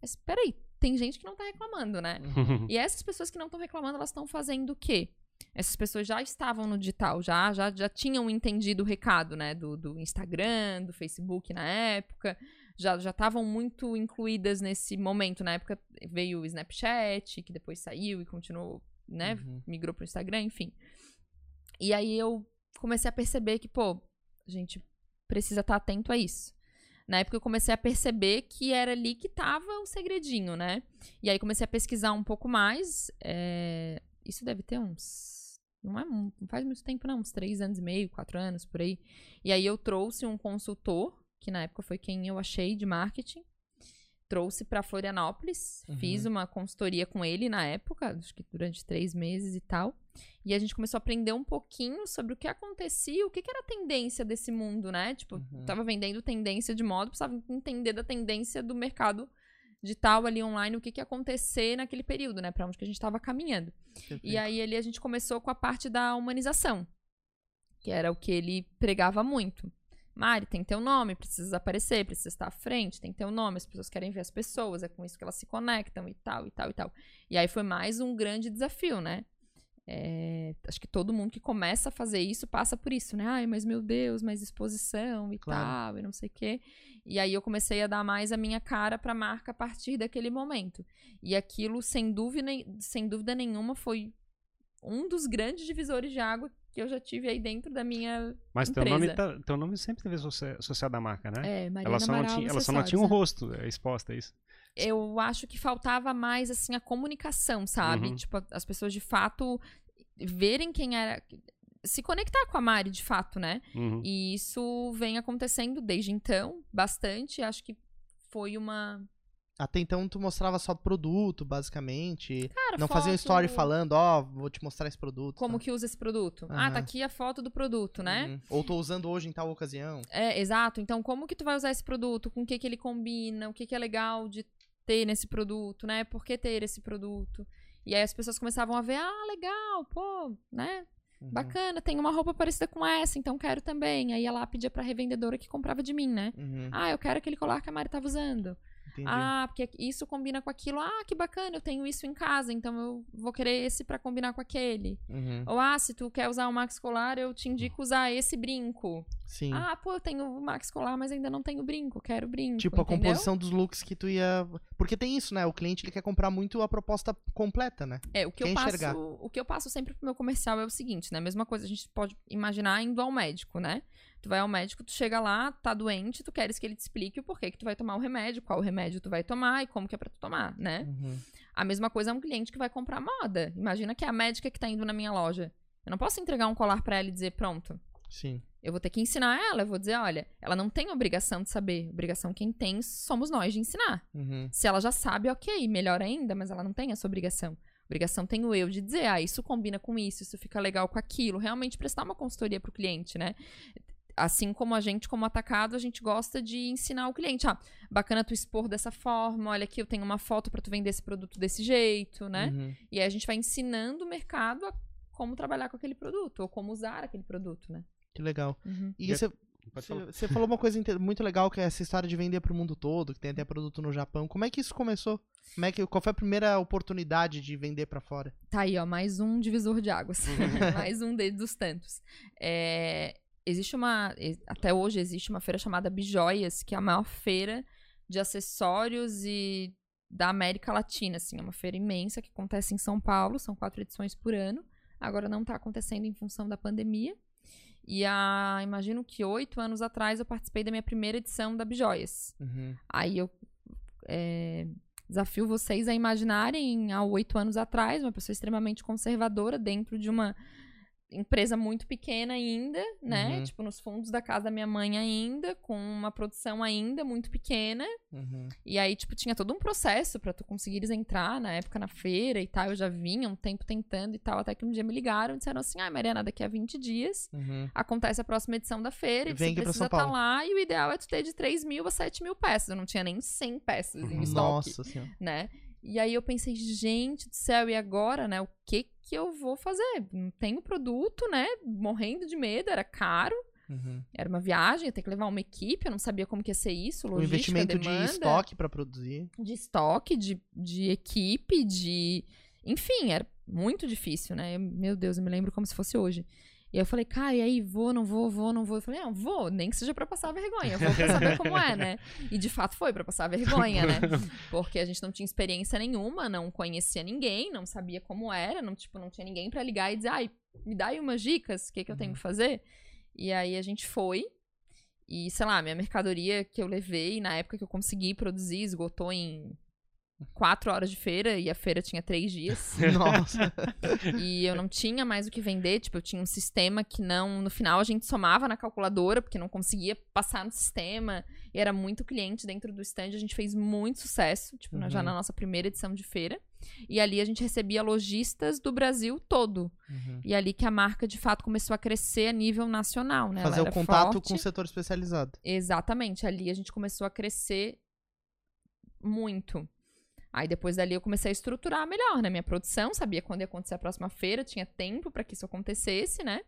Speaker 3: mas peraí, tem gente que não tá reclamando, né? E essas pessoas que não estão reclamando, elas estão fazendo o quê? Essas pessoas já estavam no digital, já já, já tinham entendido o recado, né? Do, do Instagram, do Facebook na época. Já já estavam muito incluídas nesse momento. Na época veio o Snapchat, que depois saiu e continuou, né?
Speaker 1: Uhum.
Speaker 3: Migrou pro Instagram, enfim. E aí eu comecei a perceber que, pô, a gente precisa estar atento a isso. Na época eu comecei a perceber que era ali que tava o segredinho, né? E aí comecei a pesquisar um pouco mais. é, Isso deve ter uns. Não, é, não faz muito tempo, não. Uns três anos e meio, quatro anos, por aí. E aí eu trouxe um consultor, que na época foi quem eu achei de marketing. Trouxe para Florianópolis.
Speaker 1: Uhum.
Speaker 3: Fiz uma consultoria com ele na época, acho que durante três meses e tal. E a gente começou a aprender um pouquinho sobre o que acontecia, o que, que era a tendência desse mundo, né? Tipo,
Speaker 1: Uhum.
Speaker 3: tava vendendo tendência de moda, precisava entender da tendência do mercado digital ali online, o que, que ia acontecer naquele período, né? Pra onde que a gente tava caminhando. E aí ali a gente começou com a parte da humanização, que era o que ele pregava muito. Mari, tem teu nome, precisa aparecer, precisa estar à frente, tem teu nome, as pessoas querem ver as pessoas, é com isso que elas se conectam e tal, e tal, e tal. E aí foi mais um grande desafio, né? É, acho que todo mundo que começa a fazer isso passa por isso, né? Ai, mas meu Deus, mais exposição e
Speaker 1: Claro.
Speaker 3: tal, e não sei o quê. E aí eu comecei a dar mais a minha cara pra marca a partir daquele momento. E aquilo, sem dúvida, sem dúvida nenhuma, foi um dos grandes divisores de água que eu já tive aí dentro da minha.
Speaker 2: Mas teu nome,
Speaker 3: Empresa.
Speaker 2: tá- teu nome sempre teve associa- associado à marca, né?
Speaker 3: É, Mariana
Speaker 2: ela, só não
Speaker 3: Amaral
Speaker 2: tinha, ela só não tinha um
Speaker 3: né?
Speaker 2: rosto é, exposto, é isso?
Speaker 3: Eu acho que faltava mais, assim, a comunicação, sabe?
Speaker 2: Uhum.
Speaker 3: Tipo, as pessoas de fato verem quem era. Se conectar com a Mari, de fato, né?
Speaker 2: Uhum.
Speaker 3: E isso vem acontecendo desde então, bastante. Acho que foi uma.
Speaker 1: Até então tu mostrava só produto, basicamente.
Speaker 3: Cara,
Speaker 1: não fazia um
Speaker 3: foto-
Speaker 1: story falando, ó, vou te mostrar esse produto.
Speaker 3: Como
Speaker 1: tá?
Speaker 3: que usa esse produto? Ah,
Speaker 1: Aham.
Speaker 3: tá aqui a foto do produto, né?
Speaker 1: Uhum. Ou tô usando hoje em tal ocasião.
Speaker 3: É, exato. Então, como que tu vai usar esse produto? Com o que que ele combina? O que que é legal de ter nesse produto, né? Por que ter esse produto? E aí as pessoas começavam a ver, ah, legal, pô, né?
Speaker 1: Uhum.
Speaker 3: Bacana, tem uma roupa parecida com essa, então quero também. Aí ela pedia pra revendedora que comprava de mim, né?
Speaker 1: Uhum.
Speaker 3: Ah, eu quero aquele colar que a Mari tava usando.
Speaker 1: Entendi.
Speaker 3: Ah, porque isso combina com aquilo. Ah, que bacana, eu tenho isso em casa, então eu vou querer esse pra combinar com aquele.
Speaker 1: Uhum.
Speaker 3: Ou ah, se tu quer usar o Max Colar, eu te indico usar esse brinco.
Speaker 1: Sim.
Speaker 3: Ah, pô, eu tenho o Max Colar, mas ainda não tenho brinco, quero brinco.
Speaker 1: Tipo, a
Speaker 3: entendeu?
Speaker 1: composição dos looks que tu ia. Porque tem isso, né? O cliente ele quer comprar muito a proposta completa, né?
Speaker 3: É, o que,
Speaker 1: quer
Speaker 3: eu passo, o que eu passo sempre pro meu comercial é o seguinte, né? A mesma coisa a gente pode imaginar indo ao médico, né? Tu vai ao médico, tu chega lá, tá doente, tu queres que ele te explique o porquê que tu vai tomar o remédio, qual remédio tu vai tomar e como que é pra tu tomar, né?
Speaker 1: Uhum.
Speaker 3: A mesma coisa é um cliente que vai comprar moda. Imagina que é a médica que tá indo na minha loja. Eu não posso entregar um colar pra ela e dizer, pronto.
Speaker 1: Sim.
Speaker 3: Eu vou ter que ensinar ela, eu vou dizer, olha, ela não tem obrigação de saber. Obrigação quem tem somos nós de ensinar.
Speaker 1: Uhum.
Speaker 3: Se ela já sabe, ok, melhor ainda, mas ela não tem essa obrigação. Obrigação tenho eu de dizer, ah, isso combina com isso, isso fica legal com aquilo. Realmente prestar uma consultoria pro cliente, né? Assim como a gente, como atacado, a gente gosta de ensinar o cliente. Ah, bacana tu expor dessa forma, olha aqui, eu tenho uma foto pra tu vender esse produto desse jeito, né?
Speaker 1: Uhum.
Speaker 3: E aí a gente vai ensinando o mercado a como trabalhar com aquele produto, ou como usar aquele produto, né?
Speaker 1: Que legal.
Speaker 3: Uhum.
Speaker 1: E
Speaker 2: E
Speaker 1: você, você, falou uma coisa muito legal, que é essa história de vender pro mundo todo, que tem até produto no Japão. Como é que isso começou? Como é que, qual foi a primeira oportunidade de vender pra fora?
Speaker 3: Tá aí, ó, mais um divisor de águas. mais um de- dos tantos. É, existe uma. Até hoje existe uma feira chamada Bijoias, que é a maior feira de acessórios e da América Latina, assim. É uma feira imensa que acontece em São Paulo, são quatro edições por ano. Agora não tá acontecendo em função da pandemia. E a, imagino que oito anos atrás eu participei da minha primeira edição da Bijoias.
Speaker 1: Uhum.
Speaker 3: Aí eu é, desafio vocês a imaginarem há oito anos atrás, uma pessoa extremamente conservadora dentro de uma empresa muito pequena ainda, né?
Speaker 1: Uhum.
Speaker 3: Tipo, nos fundos da casa da minha mãe ainda, com uma produção ainda muito pequena.
Speaker 1: Uhum.
Speaker 3: E aí, tipo, tinha todo um processo pra tu conseguires entrar na época na feira e tal. Eu já vinha um tempo tentando e tal, até que um dia me ligaram e disseram assim: ah, Mariana, daqui a 20 dias
Speaker 1: Uhum.
Speaker 3: acontece a próxima edição da feira e
Speaker 1: Vem
Speaker 3: você precisa estar
Speaker 1: Paulo.
Speaker 3: lá e o ideal é tu ter de 3 mil a 7 mil peças. Eu não tinha nem 100 peças em estoque,
Speaker 1: Nossa senhora.
Speaker 3: né? E aí eu pensei, gente do céu, e agora, né? O que que eu vou fazer? Não tenho produto, né? Morrendo de medo, era caro.
Speaker 1: Uhum.
Speaker 3: Era uma viagem, ia ter que levar uma equipe, eu não sabia como que ia ser isso,
Speaker 1: O
Speaker 3: logística,
Speaker 1: investimento
Speaker 3: demanda,
Speaker 1: de estoque pra produzir.
Speaker 3: de estoque, de, de equipe, de... Enfim, era muito difícil, né? Eu- Meu Deus, eu me lembro como se fosse hoje. E aí eu falei, cara, e aí, vou, não vou, vou, não vou. Eu falei, não, vou, nem que seja pra passar vergonha, vou pra saber como é, né? E de fato foi pra passar vergonha, né? Porque a gente não tinha experiência nenhuma, não conhecia ninguém, não sabia como era, não, tipo, não tinha ninguém pra ligar e dizer, ai, me dá aí umas dicas, o que, que eu tenho que fazer? E aí a gente foi, e sei lá, minha mercadoria que eu levei, na época que eu consegui produzir, esgotou em quatro horas de feira, e a feira tinha três dias.
Speaker 1: Nossa.
Speaker 3: E eu não tinha mais o que vender, tipo, eu tinha um sistema que não, no final a gente somava na calculadora, porque não conseguia passar no sistema, e era muito cliente dentro do stand, a gente fez muito sucesso, tipo, na- já
Speaker 1: Uhum.
Speaker 3: na nossa primeira edição de feira. E ali a gente recebia lojistas do Brasil todo.
Speaker 1: Uhum.
Speaker 3: E ali que a marca de fato começou a crescer a nível nacional, né? Ela
Speaker 1: Fazer o contato
Speaker 3: forte.
Speaker 1: com o setor especializado.
Speaker 3: Exatamente, ali a gente começou a crescer muito. Aí depois dali eu comecei a estruturar melhor, né? Minha produção, sabia quando ia acontecer a próxima feira, tinha tempo pra que isso acontecesse, né?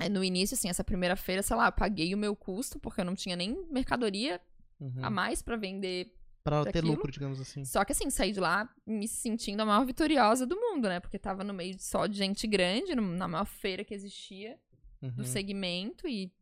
Speaker 3: Aí, No início, assim, essa primeira feira, sei lá, eu paguei o meu custo, porque eu não tinha nem mercadoria
Speaker 1: Uhum.
Speaker 3: a mais pra vender.
Speaker 1: Pra
Speaker 3: pra
Speaker 1: ter lucro, digamos assim.
Speaker 3: Só que assim, saí de lá me sentindo a maior vitoriosa do mundo, né? Porque tava no meio só de gente grande, na maior feira que existia do
Speaker 1: Uhum.
Speaker 3: segmento e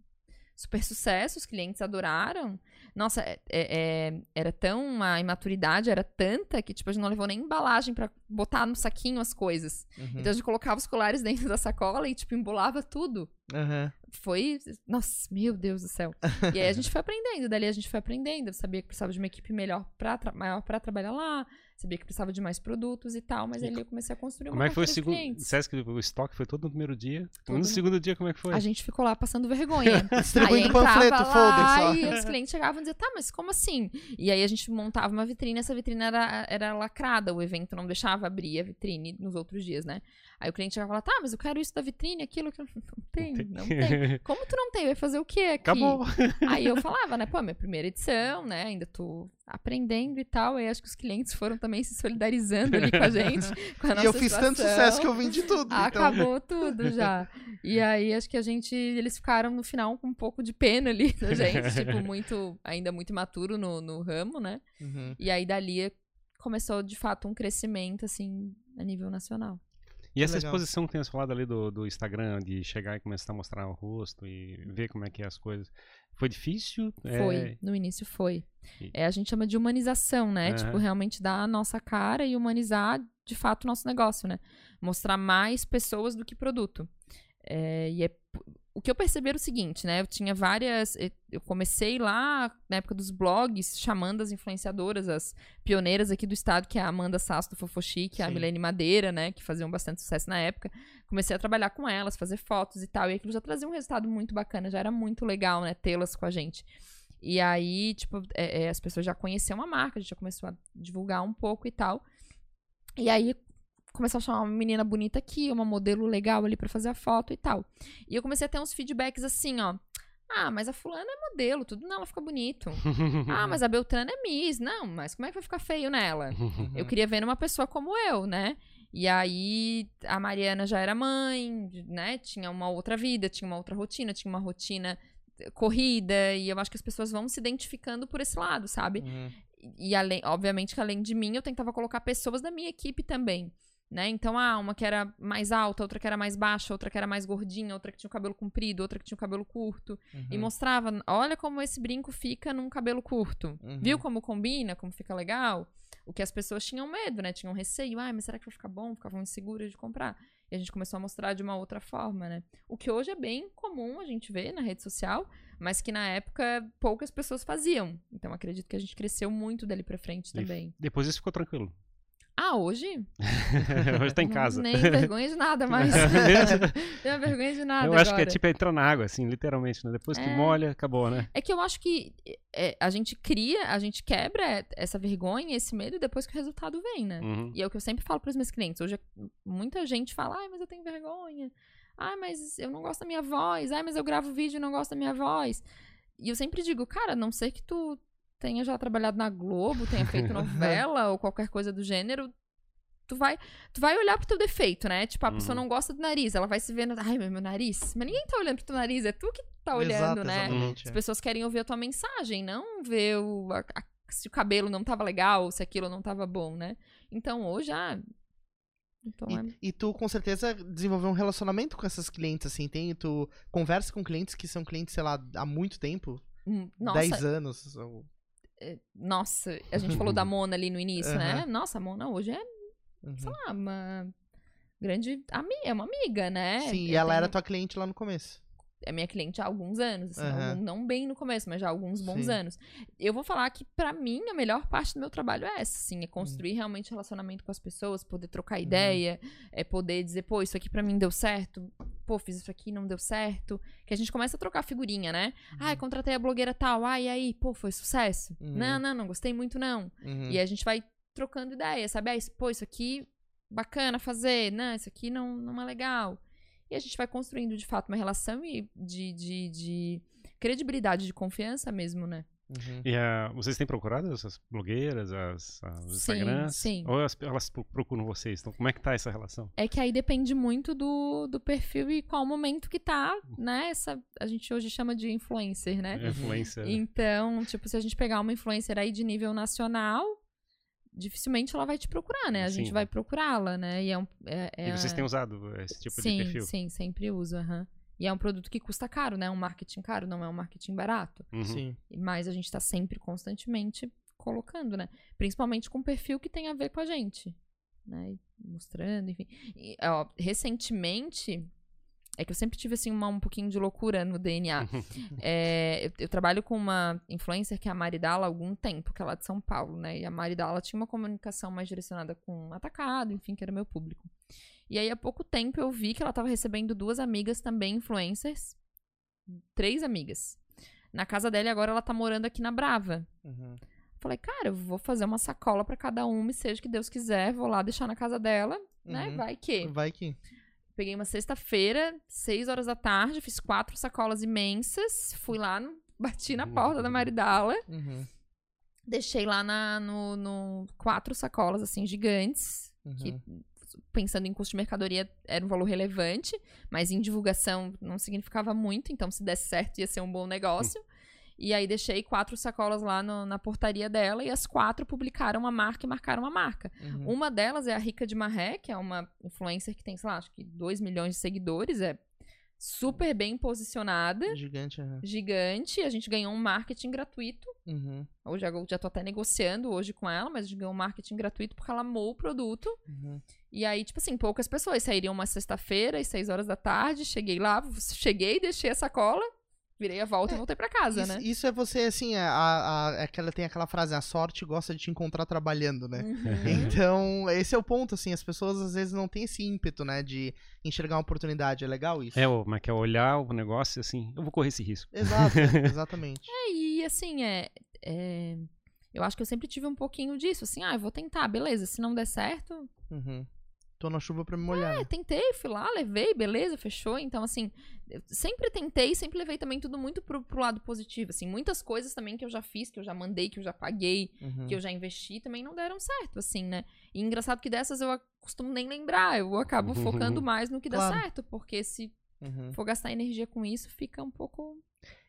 Speaker 3: super sucesso, os clientes adoraram. Nossa, é- é- é- era tão. A imaturidade era tanta que, tipo, a gente não levou nem embalagem pra botar no saquinho as coisas.
Speaker 1: Uhum.
Speaker 3: Então a gente colocava os colares dentro da sacola e, tipo, embolava tudo.
Speaker 1: Aham.
Speaker 3: Foi. Nossa, meu Deus do céu. E aí a gente foi aprendendo. Dali a gente foi aprendendo. Eu sabia que precisava de uma equipe melhor pra, maior pra trabalhar lá. Sabia que precisava de mais produtos e tal. Mas
Speaker 2: E
Speaker 3: ali eu comecei a construir
Speaker 2: Como
Speaker 3: uma
Speaker 2: é que foi o segundo. que o estoque foi todo no primeiro dia.
Speaker 3: Todo
Speaker 2: no segundo dia, como é que foi?
Speaker 3: A gente ficou lá passando vergonha.
Speaker 1: Distribuindo
Speaker 3: aí
Speaker 1: panfleto, folder só.
Speaker 3: e os clientes chegavam e diziam, tá, mas como assim? E aí a gente montava uma vitrine, essa vitrine era, era lacrada, o evento não deixava abrir a vitrine nos outros dias, né? Aí o cliente e falava, tá, mas eu quero isso da vitrine, aquilo, aquilo. Não tem, não tem. Como tu não tem? Vai fazer o quê aqui?
Speaker 2: Acabou.
Speaker 3: Aí eu falava, né, pô, minha primeira edição, né, ainda tô aprendendo e tal, aí acho que os clientes foram também se solidarizando ali com a gente, com a nossa
Speaker 1: E eu fiz tanto
Speaker 3: situação.
Speaker 1: sucesso que eu vendi tudo. então.
Speaker 3: Acabou tudo já. E aí acho que a gente. Eles ficaram no final com um pouco de pena ali da gente. tipo, muito. Ainda muito imaturo no, no ramo, né?
Speaker 1: Uhum.
Speaker 3: E aí dali começou de fato um crescimento, assim, a nível nacional.
Speaker 2: E essa
Speaker 1: legal.
Speaker 2: exposição que tem falado ali do, do Instagram, de chegar e começar a mostrar o rosto e ver como é que é as coisas. Foi difícil?
Speaker 3: Foi,
Speaker 2: É,
Speaker 3: no início foi. É, a gente chama de humanização, né?
Speaker 2: Aham.
Speaker 3: Tipo, realmente dar a nossa cara e humanizar de fato o nosso negócio, né? Mostrar mais pessoas do que produto. É, e é o que eu percebi era o seguinte, né? Eu tinha várias. eh, Eu comecei lá na época dos blogs, chamando as influenciadoras, as pioneiras aqui do estado, que é a Amanda Sasso do Fofochique, a
Speaker 1: Sim.
Speaker 3: Milene Madeira, né? Que faziam bastante sucesso na época. Comecei a trabalhar com elas, fazer fotos e tal. E aquilo já trazia um resultado muito bacana, já era muito legal, né? Tê-las com a gente. E aí, tipo, é, é, as pessoas já conheciam a marca, a gente já começou a divulgar um pouco e tal. E aí começou a chamar uma menina bonita aqui, uma modelo legal ali pra fazer a foto e tal. E eu comecei a ter uns feedbacks assim, ó. Ah, mas a fulana é modelo, tudo nela fica bonito. Ah, mas a Beltrana é Miss. Não, mas como é que vai ficar feio nela? Eu queria ver numa pessoa como eu, né? E aí a Mariana já era mãe, né? Tinha uma outra vida, tinha uma outra rotina, tinha uma rotina eh, corrida, e eu acho que as pessoas vão se identificando por esse lado, sabe?
Speaker 1: Uhum.
Speaker 3: E além, obviamente que além de mim, eu tentava colocar pessoas da minha equipe também. Né? Então, ah, uma que era mais alta, outra que era mais baixa, outra que era mais gordinha, outra que tinha o cabelo comprido, outra que tinha o cabelo curto. E
Speaker 1: Uhum.
Speaker 3: mostrava, olha como esse brinco fica num cabelo curto.
Speaker 1: Uhum.
Speaker 3: Viu como combina, como fica legal? O que as pessoas tinham medo, né? Tinham receio. Ah, mas será que vai ficar bom? Ficavam inseguras de comprar. E a gente começou a mostrar de uma outra forma, né? O que hoje é bem comum a gente ver na rede social, mas que na época poucas pessoas faziam. Então acredito que a gente cresceu muito dali pra frente
Speaker 2: E-
Speaker 3: também.
Speaker 2: Depois isso ficou tranquilo.
Speaker 3: Ah, hoje?
Speaker 2: Hoje tá em
Speaker 3: Não-
Speaker 2: casa.
Speaker 3: Nem vergonha de nada mais.
Speaker 2: Mesmo?
Speaker 3: Tenho vergonha de nada
Speaker 2: Eu acho que é
Speaker 3: agora.
Speaker 2: tipo entrar na água, assim, literalmente, né? Depois que
Speaker 3: É.
Speaker 2: molha, acabou, né?
Speaker 3: É que eu acho que é, a gente cria, a gente quebra essa vergonha, esse medo, depois que o resultado vem, né?
Speaker 2: Uhum.
Speaker 3: E é o que eu sempre falo para os meus clientes. Hoje muita gente fala, ai, mas eu tenho vergonha. Ai, mas eu não gosto da minha voz. Ai, mas eu gravo vídeo e não gosto da minha voz. E eu sempre digo, cara, a não ser que tu tenha já trabalhado na Globo, tenha feito novela ou qualquer coisa do gênero, tu vai, tu vai olhar pro teu defeito, né? Tipo, a pessoa
Speaker 2: Uhum.
Speaker 3: não gosta do nariz, ela vai se ver, no- ai, meu, nariz. Mas ninguém tá olhando pro teu nariz, é tu que tá olhando,
Speaker 1: Exato,
Speaker 3: né?
Speaker 1: exatamente,
Speaker 3: As
Speaker 1: é.
Speaker 3: pessoas querem ouvir a tua mensagem, não ver o, a- a- se o cabelo não tava legal, se aquilo não tava bom, né? Então, hoje, ah... Então, é...
Speaker 1: E, e tu, com certeza, desenvolveu um relacionamento com essas clientes, assim, tem, tu conversa com clientes que são clientes, sei lá, há muito tempo,
Speaker 3: hum, Nossa,
Speaker 1: 10 anos, ou...
Speaker 3: nossa, a gente falou da Mona ali no início, né?
Speaker 1: Aham.
Speaker 3: Nossa, a Mona hoje é,
Speaker 1: Uhum.
Speaker 3: sei lá, uma grande amiga, é uma amiga, né?
Speaker 1: Sim, e ela era
Speaker 3: tenho-
Speaker 1: tua cliente lá no começo.
Speaker 3: É minha cliente há alguns anos, assim, algum- não bem no começo, mas já há alguns bons
Speaker 1: Sim.
Speaker 3: anos. Eu vou falar que, pra mim, a melhor parte do meu trabalho é essa, assim, é
Speaker 1: Uhum.
Speaker 3: construir realmente relacionamento com as pessoas, poder trocar ideia, é poder dizer, pô, isso aqui pra mim deu certo, pô, fiz isso aqui não deu certo, que a gente começa a trocar figurinha, né? Ai, contratei a blogueira tal, ai, e aí, pô, foi sucesso?
Speaker 1: Uhum.
Speaker 3: Não, não, não gostei muito não.
Speaker 1: Uhum.
Speaker 3: E a gente vai trocando ideia, sabe? Ah, isso, pô, isso aqui bacana fazer, não, isso aqui não, não é legal. E a gente vai construindo de fato uma relação e de, de, de credibilidade, de confiança mesmo, né?
Speaker 1: Uhum.
Speaker 2: E ah, vocês têm procurado essas blogueiras, as, as- os
Speaker 3: Sim,
Speaker 2: Instagrams?
Speaker 3: sim.
Speaker 2: Ou as- elas pro- procuram vocês? Então, como é que tá essa relação?
Speaker 3: É que aí depende muito do, do perfil e qual momento que tá, né? Essa, a gente hoje chama de influencer, né?
Speaker 2: Influência.
Speaker 3: Então, tipo, se a gente pegar uma influencer aí de nível nacional, dificilmente ela vai te procurar, né? A gente
Speaker 2: Sim.
Speaker 3: vai procurá-la, né? E é um. é-
Speaker 2: E
Speaker 3: é-
Speaker 2: vocês têm usado esse tipo
Speaker 3: sim,
Speaker 2: de perfil?
Speaker 3: Sim, sempre uso, aham. E é um produto que custa caro, né? É um marketing caro, não é um marketing barato.
Speaker 2: Uhum.
Speaker 1: Sim.
Speaker 3: Mas a gente tá sempre, constantemente colocando, né? Principalmente com perfil que tem a ver com a gente, né? E Mostrando, enfim. E, ó, recentemente, é que eu sempre tive, assim, uma, um pouquinho de loucura no DNA. É, eu, eu trabalho com uma influencer que é a Maridala há algum tempo, que ela é de São Paulo, né? E a Maridala tinha uma comunicação mais direcionada com atacado, enfim, que era meu público. E aí, há pouco tempo, eu vi que ela tava recebendo duas amigas também influencers. Três amigas. Na casa dela e agora ela tá morando aqui na Brava.
Speaker 1: Uhum.
Speaker 3: Falei, cara, eu vou fazer uma sacola pra cada uma, e seja o que Deus quiser, vou lá deixar na casa dela, né?
Speaker 1: Uhum.
Speaker 3: Vai que.
Speaker 1: Vai que.
Speaker 3: Peguei uma sexta-feira, seis horas da tarde, fiz quatro sacolas imensas, fui lá, no- bati na porta da Maridala,
Speaker 1: Uhum.
Speaker 3: deixei lá na, no, no quatro sacolas, assim, gigantes, que
Speaker 1: Uhum.
Speaker 3: pensando em custo de mercadoria era um valor relevante, mas em divulgação não significava muito, então se desse certo ia ser um bom negócio. E aí deixei quatro sacolas lá no- na portaria dela e as quatro publicaram a marca e marcaram a marca.
Speaker 1: Uhum.
Speaker 3: Uma delas é a Rica de Marré, que é uma influencer que tem, sei lá, acho que 2 milhões de seguidores, é super bem posicionada,
Speaker 1: Gigante. uhum.
Speaker 3: gigante. A gente ganhou um marketing gratuito.
Speaker 1: Uhum.
Speaker 3: Hoje eu já tô até negociando hoje com ela, mas a gente ganhou um marketing gratuito porque ela amou o produto.
Speaker 1: Uhum.
Speaker 3: E aí, tipo assim, poucas pessoas sairiam uma sexta-feira às 6 horas da tarde. Cheguei lá, cheguei, deixei a sacola, virei a volta e voltei pra casa,
Speaker 1: Isso,
Speaker 3: né?
Speaker 1: isso é você, assim, a, a, aquela, tem aquela frase, a sorte gosta de te encontrar trabalhando, né?
Speaker 3: Uhum.
Speaker 1: Então, esse é o ponto, assim, as pessoas às vezes não têm esse ímpeto, né, de enxergar uma oportunidade. É legal isso?
Speaker 2: É, o- como é que é olhar o negócio assim, eu vou correr esse risco.
Speaker 1: Exato, exatamente.
Speaker 3: E assim, é, é, Eu acho que eu sempre tive um pouquinho disso, assim, ah, eu vou tentar, beleza. Se não der certo,
Speaker 1: Uhum. Tô na chuva pra me molhar.
Speaker 3: é,
Speaker 1: né?
Speaker 3: tentei, fui lá, levei, beleza, fechou. Então, assim, eu sempre tentei, sempre levei também tudo muito pro, pro lado positivo, assim. Muitas coisas também que eu já fiz, que eu já mandei, que eu já paguei,
Speaker 1: Uhum.
Speaker 3: que eu já investi, também não deram certo, assim, né? E engraçado que dessas eu costumo nem lembrar, eu acabo focando mais no que dá
Speaker 1: Claro.
Speaker 3: certo, porque se
Speaker 1: Uhum.
Speaker 3: for gastar energia com isso, fica um pouco...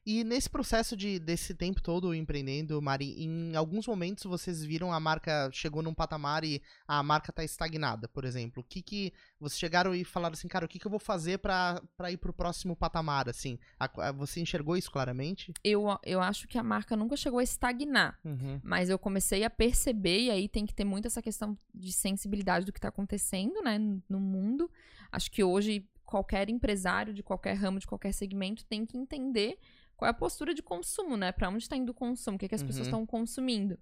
Speaker 1: E nesse processo de, desse tempo todo empreendendo, Mari, em alguns momentos vocês viram a marca chegou num patamar e a marca tá estagnada, por exemplo. O que que vocês chegaram e falaram assim, cara, o que que eu vou fazer pra ir pro próximo patamar, assim? A- a- você enxergou isso claramente?
Speaker 3: Eu, eu acho que a marca nunca chegou a estagnar.
Speaker 1: Uhum.
Speaker 3: Mas eu comecei a perceber, e aí tem que ter muito essa questão de sensibilidade do que está acontecendo, né, no mundo. Acho que hoje qualquer empresário de qualquer ramo, de qualquer segmento, tem que entender qual é a postura de consumo, né? Para onde está indo o consumo, o que, que as pessoas
Speaker 1: Uhum.
Speaker 3: estão consumindo.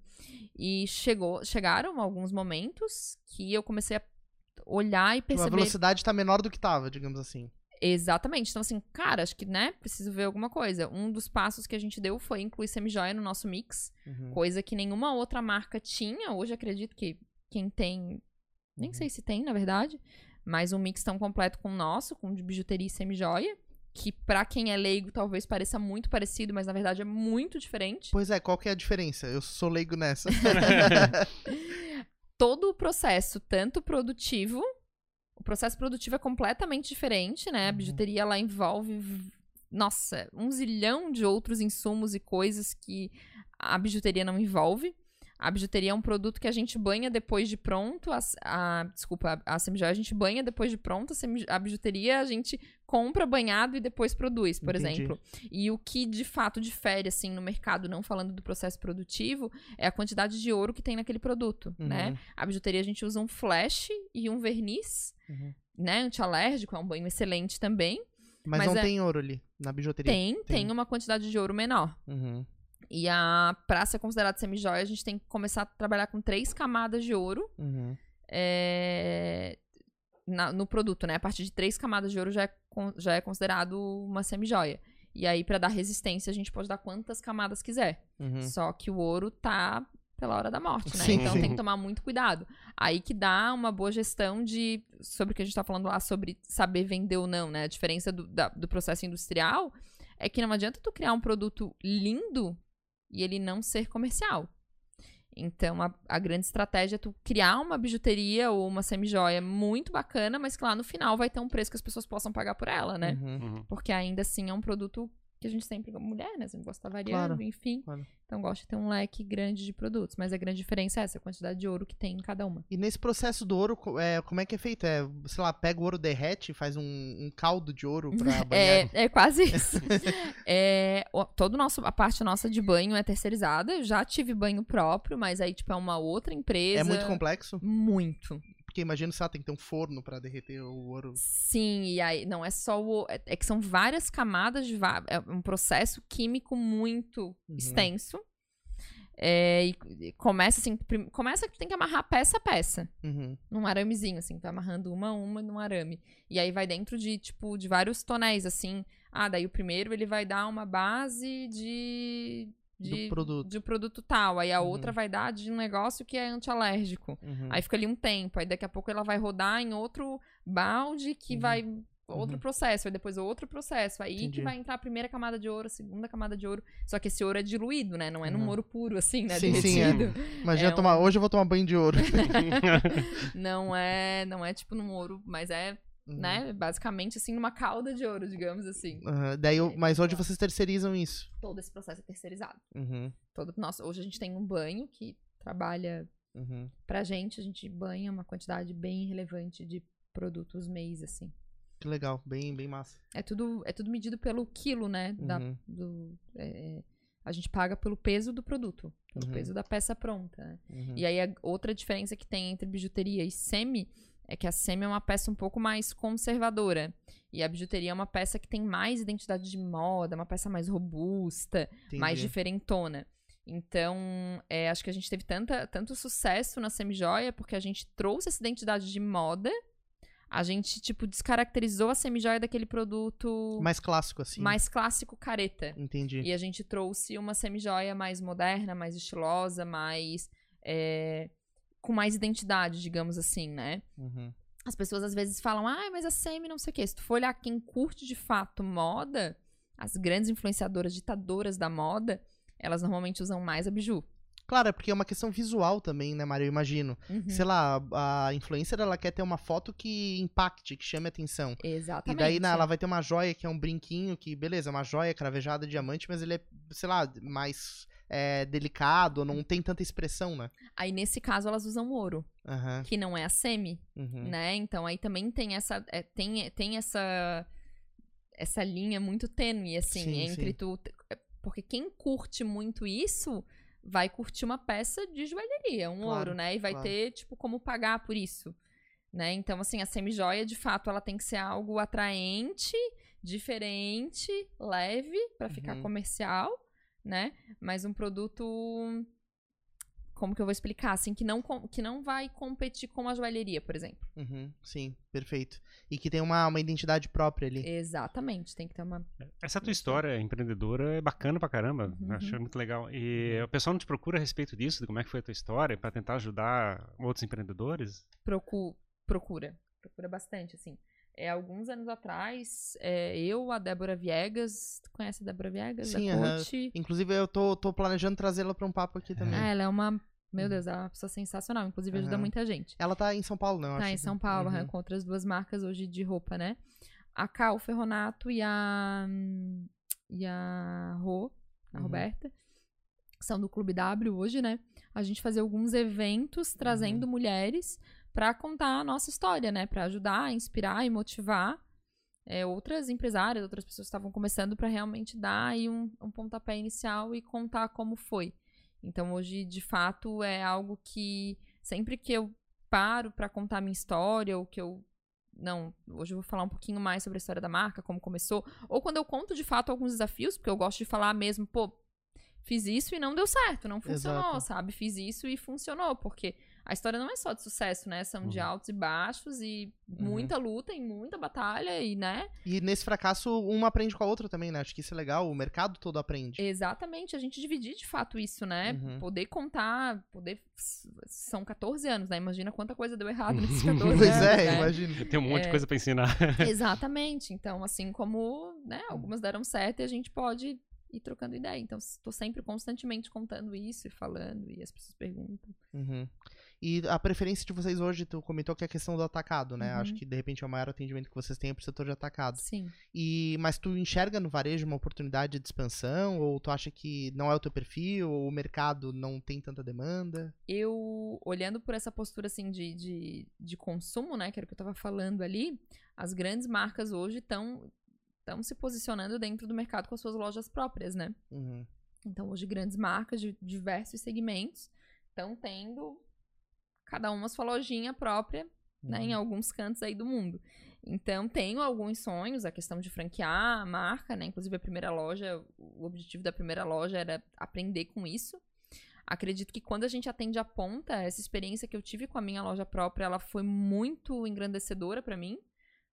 Speaker 3: E chegou, chegaram alguns momentos que eu comecei a olhar e
Speaker 1: Tipo, a
Speaker 3: perceber.
Speaker 1: velocidade tá menor do que tava, digamos assim.
Speaker 3: Exatamente. Então, assim, cara, acho que, né, preciso ver alguma coisa. Um dos passos que a gente deu foi incluir semijoia no nosso mix.
Speaker 1: Uhum.
Speaker 3: Coisa que nenhuma outra marca tinha. Hoje acredito que quem tem. Nem
Speaker 1: Uhum.
Speaker 3: sei se tem, na verdade. Mas um mix tão completo com o nosso, com de bijuteria e semijoia. Que pra quem é leigo talvez pareça muito parecido, mas na verdade é muito diferente.
Speaker 1: Pois é, qual que é a diferença? Eu sou leigo nessa.
Speaker 3: todo o processo, tanto produtivo, o processo produtivo é completamente diferente, né? A
Speaker 1: Uhum.
Speaker 3: bijuteria ela envolve, nossa, um zilhão de outros insumos e coisas que a bijuteria não envolve. A bijuteria é um produto que a gente banha depois de pronto. A, a- desculpa, a, a semijoia a gente banha depois de pronto. A, semi- a bijuteria a gente compra banhado e depois produz, por
Speaker 1: Entendi.
Speaker 3: exemplo. E o que de fato difere, assim, no mercado, não falando do processo produtivo, é a quantidade de ouro que tem naquele produto, né?
Speaker 1: Uhum.
Speaker 3: A bijuteria a gente usa um flash e um verniz,
Speaker 1: Uhum.
Speaker 3: né? Antialérgico, é um banho excelente também.
Speaker 1: Mas,
Speaker 3: Mas
Speaker 1: não
Speaker 3: é-
Speaker 1: tem ouro ali, na bijuteria.
Speaker 3: Tem, tem uma quantidade de ouro menor.
Speaker 1: Uhum.
Speaker 3: E a pra ser considerada semijoia, a gente tem que começar a trabalhar com três camadas de ouro
Speaker 1: Uhum.
Speaker 3: é, na- no produto, né? A partir de três camadas de ouro já é, já é considerado uma semijoia. E aí, pra dar resistência, a gente pode dar quantas camadas quiser.
Speaker 1: Uhum.
Speaker 3: Só que o ouro tá pela hora da morte, né?
Speaker 1: Sim,
Speaker 3: então
Speaker 1: sim.
Speaker 3: tem que tomar muito cuidado. Aí que dá uma boa gestão de. Sobre o que a gente tá falando lá, sobre saber vender ou não, né? A diferença do, da- do processo industrial é que não adianta tu criar um produto lindo e ele não ser comercial. Então, a, a grande estratégia é tu criar uma bijuteria ou uma semijoia muito bacana, mas que lá no final vai ter um preço que as pessoas possam pagar por ela, né?
Speaker 1: Uhum.
Speaker 2: Uhum.
Speaker 3: Porque ainda assim é um produto que a gente sempre, como mulher, né? Sempre gosta de estar variando,
Speaker 1: Claro,
Speaker 3: enfim.
Speaker 1: claro.
Speaker 3: Então gosta de ter um leque grande de produtos. Mas a grande diferença é essa, a quantidade de ouro que tem em cada uma.
Speaker 1: E nesse processo do ouro, é, como é que é feito? É, sei lá, pega o ouro, derrete, faz um, um caldo de ouro pra banhar?
Speaker 3: É, é quase isso. é, o- todo nosso, a parte nossa de banho é terceirizada. Eu já tive banho próprio, mas aí, tipo, é uma outra empresa.
Speaker 1: É muito complexo?
Speaker 3: Muito.
Speaker 1: Porque imagina se tem que ter um forno pra derreter o ouro.
Speaker 3: Sim, e aí não é só o. É, é que são várias camadas de. É um processo químico muito
Speaker 1: Uhum.
Speaker 3: extenso. É, e, e começa assim. prim- começa que tu tem que amarrar peça a peça.
Speaker 1: Uhum.
Speaker 3: Num aramezinho, assim. Vai amarrando uma a uma num arame. E aí vai dentro de, tipo, de vários tonéis, assim. Ah, daí o primeiro ele vai dar uma base de. De,
Speaker 1: Do produto.
Speaker 3: de um produto tal. Aí a
Speaker 1: Uhum.
Speaker 3: outra vai dar de um negócio que é antialérgico.
Speaker 1: Uhum.
Speaker 3: Aí fica ali um tempo. Aí daqui a pouco ela vai rodar em outro balde que
Speaker 1: Uhum.
Speaker 3: vai. Outro
Speaker 1: Uhum.
Speaker 3: processo, aí depois outro processo. Aí
Speaker 1: Entendi.
Speaker 3: que vai entrar a primeira camada de ouro, a segunda camada de ouro. Só que esse ouro é diluído, né? Não é num
Speaker 1: Uhum.
Speaker 3: ouro puro, assim, né?
Speaker 1: Sim, sim, é. Imagina
Speaker 3: é
Speaker 1: tomar.
Speaker 3: um-
Speaker 1: Hoje eu vou tomar banho de ouro.
Speaker 3: Não é, não é tipo num ouro, mas é,
Speaker 1: Uhum.
Speaker 3: né? Basicamente, assim, numa cauda de ouro, digamos assim.
Speaker 1: Aham, Daí eu-
Speaker 3: É,
Speaker 1: mas hoje
Speaker 3: claro.
Speaker 1: vocês terceirizam isso.
Speaker 3: Todo esse processo é terceirizado.
Speaker 1: Uhum.
Speaker 3: Todo, nossa, hoje a gente tem um banho que trabalha
Speaker 1: Uhum.
Speaker 3: pra gente, a gente banha uma quantidade bem relevante de produtos mês, assim.
Speaker 1: Que legal, bem, bem massa.
Speaker 3: É tudo, é tudo medido pelo quilo, né? Da,
Speaker 1: Uhum.
Speaker 3: do, é, é, a gente paga pelo peso do produto, pelo
Speaker 1: Uhum.
Speaker 3: peso da peça pronta. né?
Speaker 1: Uhum.
Speaker 3: E aí a outra diferença que tem entre bijuteria e semi é que a semi é uma peça um pouco mais conservadora. E a bijuteria é uma peça que tem mais identidade de moda, uma peça mais robusta, mais
Speaker 1: Entendi.
Speaker 3: diferentona. Então, é, acho que a gente teve tanta, tanto sucesso na semijoia porque a gente trouxe essa identidade de moda. A gente, tipo, descaracterizou a semijoia daquele produto
Speaker 1: Mais clássico, assim.
Speaker 3: mais clássico careta.
Speaker 1: Entendi.
Speaker 3: E a gente trouxe uma semijoia mais moderna, mais estilosa, mais. é, com mais identidade, digamos assim, né?
Speaker 1: Uhum.
Speaker 3: As pessoas às vezes falam, ah, mas a semi não sei o quê. Se tu for olhar quem curte de fato moda, as grandes influenciadoras, ditadoras da moda, elas normalmente usam mais a biju.
Speaker 1: Claro, é porque é uma questão visual também, né, Mário? Eu imagino.
Speaker 3: Uhum.
Speaker 1: Sei lá, a influencer ela quer ter uma foto que impacte, que chame atenção.
Speaker 3: Exatamente.
Speaker 1: E daí né, ela vai ter uma joia que é um brinquinho, que beleza, é uma joia cravejada de diamante, mas ele é, sei lá, mais é, delicado, não tem tanta expressão, né?
Speaker 3: Aí, nesse caso, elas usam ouro,
Speaker 1: Aham.
Speaker 3: que não é a semi.
Speaker 1: uhum.
Speaker 3: né? Então aí também tem essa é, tem, tem essa essa linha muito tênue assim
Speaker 1: Sim,
Speaker 3: entre
Speaker 1: sim.
Speaker 3: tu porque quem curte muito isso vai curtir uma peça de joalheria, um
Speaker 1: Claro,
Speaker 3: ouro, né? E vai
Speaker 1: claro.
Speaker 3: ter tipo como pagar por isso, né? Então assim, a semijoia de fato ela tem que ser algo atraente, diferente, leve pra ficar
Speaker 1: Uhum.
Speaker 3: comercial, né? Mas um produto como que eu vou explicar? Assim, que não, que não vai competir com a joalheria, por exemplo.
Speaker 1: Uhum, sim, perfeito. E que tem uma, uma identidade própria ali.
Speaker 3: Exatamente, tem que ter uma.
Speaker 2: Essa tua história empreendedora é bacana pra caramba.
Speaker 3: Uhum.
Speaker 2: Acho muito legal. E o pessoal não te procura a respeito disso, de como é que foi a tua história, pra tentar ajudar outros empreendedores?
Speaker 3: Procu procura. Procura bastante, assim. É, alguns anos atrás, é, eu, a Débora Viegas. Tu conhece a Débora Viegas?
Speaker 1: Sim, aham.
Speaker 3: Coach?
Speaker 1: Inclusive, eu tô, tô planejando trazê-la pra um papo aqui também.
Speaker 3: Ah, ela é uma Meu Deus, ela é uma pessoa sensacional. Inclusive, ajuda
Speaker 1: Aham.
Speaker 3: muita gente.
Speaker 1: Ela tá em São Paulo, não?
Speaker 3: Tá
Speaker 1: acho
Speaker 3: em São Paulo,
Speaker 1: Uhum.
Speaker 3: com outras duas marcas hoje de roupa, né? A Cal Ferronato e a. E a Rô, a
Speaker 1: Uhum.
Speaker 3: Roberta, que são do Clube W hoje, né? A gente fazia alguns eventos
Speaker 1: Uhum.
Speaker 3: trazendo mulheres pra contar a nossa história, né? Pra ajudar, inspirar e motivar é, outras empresárias, outras pessoas que estavam começando pra realmente dar aí um, um pontapé inicial e contar como foi. Então hoje, de fato, é algo que sempre que eu paro pra contar minha história ou que eu não, hoje eu vou falar um pouquinho mais sobre a história da marca, como começou, ou quando eu conto de fato alguns desafios, porque eu gosto de falar mesmo, pô, fiz isso e não deu certo, não funcionou,
Speaker 1: Exato.
Speaker 3: sabe? Fiz isso e funcionou, porque a história não é só de sucesso, né? São de
Speaker 2: Uhum.
Speaker 3: altos e baixos e
Speaker 1: Uhum.
Speaker 3: muita luta e muita batalha e, né?
Speaker 1: E nesse fracasso, uma aprende com a outra também, né? Acho que isso é legal, o mercado todo aprende.
Speaker 3: Exatamente, a gente dividir de fato isso, né?
Speaker 1: Uhum.
Speaker 3: Poder contar, poder. São 14 anos, né? Imagina quanta coisa deu errado nesses 14
Speaker 1: Pois
Speaker 3: anos.
Speaker 1: é,
Speaker 3: né?
Speaker 1: imagina.
Speaker 2: Tem um monte
Speaker 3: É.
Speaker 2: de coisa pra ensinar.
Speaker 3: Exatamente. Então, assim como, né, algumas deram certo e a gente pode ir trocando ideia. Então, estou sempre constantemente contando isso e falando, e as pessoas perguntam.
Speaker 1: Uhum. E a preferência de vocês hoje, tu comentou que é a questão do atacado, né?
Speaker 3: Uhum.
Speaker 1: Acho que de repente é o maior atendimento que vocês têm é pro setor de atacado.
Speaker 3: Sim.
Speaker 1: E, mas tu enxerga no varejo uma oportunidade de expansão? Ou tu acha que não é o teu perfil? Ou o mercado não tem tanta demanda?
Speaker 3: Eu, olhando por essa postura, assim, de, de, de consumo, né, que era o que eu tava falando ali, as grandes marcas hoje estão estão se posicionando dentro do mercado com as suas lojas próprias, né?
Speaker 1: Uhum.
Speaker 3: Então, hoje, grandes marcas de diversos segmentos estão tendo cada uma sua lojinha própria, né, em
Speaker 1: Uhum.
Speaker 3: alguns cantos aí do mundo. Então, tenho alguns sonhos, a questão de franquear a marca, né? Inclusive, a primeira loja, o objetivo da primeira loja era aprender com isso. Acredito que quando a gente atende a ponta, essa experiência que eu tive com a minha loja própria, ela foi muito engrandecedora pra mim.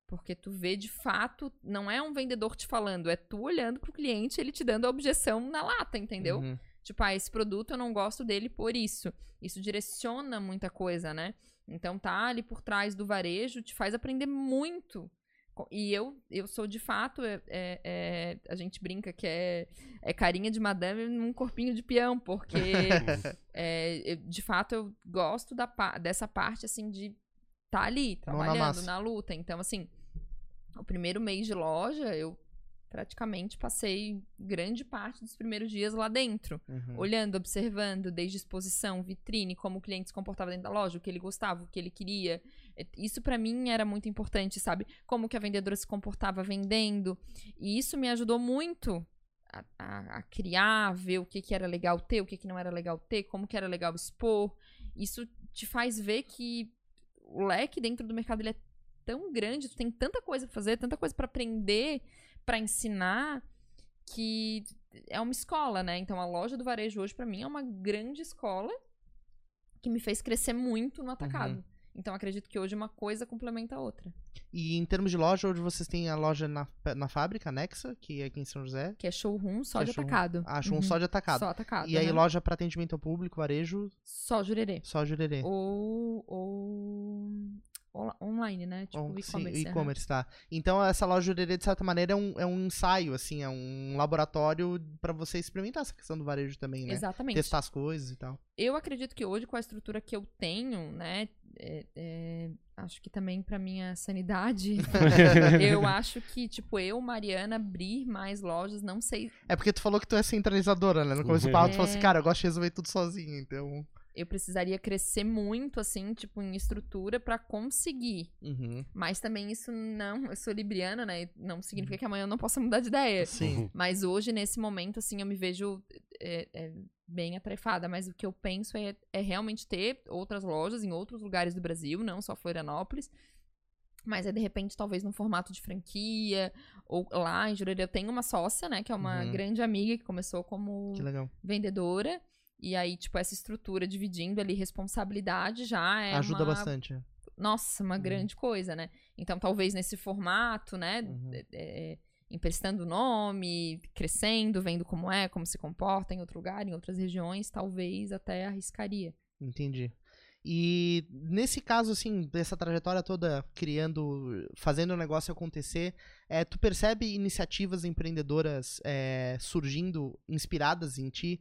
Speaker 3: Porque tu vê de fato, não é um vendedor te falando, é tu olhando pro cliente, ele te dando a objeção na lata, entendeu?
Speaker 1: Uhum.
Speaker 3: Tipo, ah, esse produto eu não gosto dele por isso. Isso direciona muita coisa, né? Então tá ali por trás do varejo, te faz aprender muito. E eu, eu sou de fato, é, é- é- a gente brinca que é, é carinha de madame num corpinho de peão, porque é, eu- de fato eu gosto da, dessa parte assim de tá ali,
Speaker 1: na
Speaker 3: trabalhando
Speaker 1: massa.
Speaker 3: na luta. Então, assim, o primeiro mês de loja, eu praticamente passei grande parte dos primeiros dias lá dentro
Speaker 1: Uhum.
Speaker 3: olhando, observando, desde exposição, vitrine, como o cliente se comportava dentro da loja, o que ele gostava, o que ele queria. É, Isso pra mim era muito importante, sabe? Como que a vendedora se comportava vendendo. E isso me ajudou muito a, a- a criar, ver o que, que era legal ter, o que, que não era legal ter, como que era legal expor. Isso te faz ver que o leque dentro do mercado ele é tão grande, tu tem tanta coisa pra fazer, tanta coisa pra aprender, pra ensinar, que é uma escola, né? Então a loja do varejo hoje pra mim é uma grande escola que me fez crescer muito no atacado. Então acredito que hoje uma coisa complementa a outra,
Speaker 1: E em termos de loja, hoje vocês têm a loja na, na fábrica, a Nexa, que é aqui em São José.
Speaker 3: que é showroom só
Speaker 1: é
Speaker 3: de
Speaker 1: showroom.
Speaker 3: atacado.
Speaker 1: Ah, um
Speaker 3: Uhum.
Speaker 1: só de atacado.
Speaker 3: Só atacado.
Speaker 1: E aí,
Speaker 3: aham.
Speaker 1: loja para atendimento ao público, varejo,
Speaker 3: só jurerê.
Speaker 1: só jurerê.
Speaker 3: Ou, ou online, né? Tipo e-commerce.
Speaker 1: e-commerce, tá. Então, essa loja jurerê, de certa maneira, é um, é um ensaio, assim, é um laboratório pra você experimentar essa questão do varejo também, né?
Speaker 3: Exatamente.
Speaker 1: Testar as coisas e tal.
Speaker 3: Eu acredito que hoje, com a estrutura que eu tenho, né? é- é, acho que também pra minha sanidade, eu acho que, tipo, eu, Mariana, abrir mais lojas, não sei.
Speaker 1: É porque tu falou que tu é centralizadora, né? No começo do papo, tu falou assim,
Speaker 3: É.
Speaker 1: cara, eu gosto de resolver tudo sozinho, então...
Speaker 3: Eu precisaria crescer muito, assim, tipo, em estrutura pra conseguir.
Speaker 1: Uhum.
Speaker 3: Mas também isso não. Eu sou libriana, né? Não significa que amanhã eu não possa mudar de ideia.
Speaker 1: Sim.
Speaker 3: Mas hoje, nesse momento, assim, eu me vejo é, é, bem atarefada. Mas o que eu penso é, é realmente ter outras lojas em outros lugares do Brasil, não só Florianópolis. Mas é, de repente, talvez num formato de franquia. Ou lá em Jurerê eu tenho uma sócia, né? Que é uma
Speaker 1: Uhum.
Speaker 3: grande amiga que começou como
Speaker 1: Que legal.
Speaker 3: vendedora. E aí, tipo, essa estrutura dividindo ali responsabilidade já é
Speaker 1: Ajuda
Speaker 3: uma
Speaker 1: bastante.
Speaker 3: nossa, uma
Speaker 1: Uhum.
Speaker 3: grande coisa, né? Então, talvez nesse formato, né?
Speaker 1: Uhum.
Speaker 3: é, é, emprestando nome, crescendo, vendo como é, como se comporta em outro lugar, em outras regiões, talvez até arriscaria.
Speaker 1: Entendi. E nesse caso, assim, dessa trajetória toda criando, fazendo o negócio acontecer, é, tu percebe iniciativas empreendedoras é, surgindo inspiradas em ti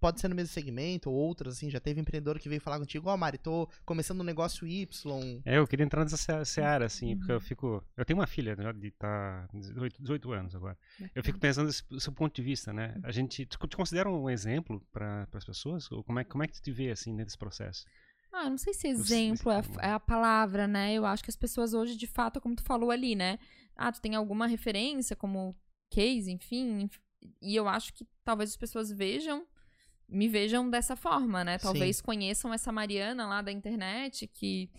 Speaker 1: pode ser no mesmo segmento ou outras, assim, já teve empreendedor que veio falar contigo, ó, Mari, tô começando um negócio Y.
Speaker 2: É, eu queria entrar nessa se- seara, assim, porque eu fico. Eu tenho uma filha já de tá 18, 18 anos agora. Eu fico pensando desse- seu ponto de vista, né? A gente te, te considera um exemplo para as pessoas? Ou como é, como é que tu te vê, assim, nesse processo?
Speaker 3: Ah, eu não sei se
Speaker 2: sei
Speaker 3: exemplo é a, é a palavra, né? Eu acho que as pessoas hoje, de fato, como tu falou ali, né? Ah, tu tem alguma referência como case, enfim. enf- E eu acho que talvez as pessoas vejam, me vejam dessa forma, né?
Speaker 1: Sim.
Speaker 3: Talvez conheçam essa Mariana lá da internet que.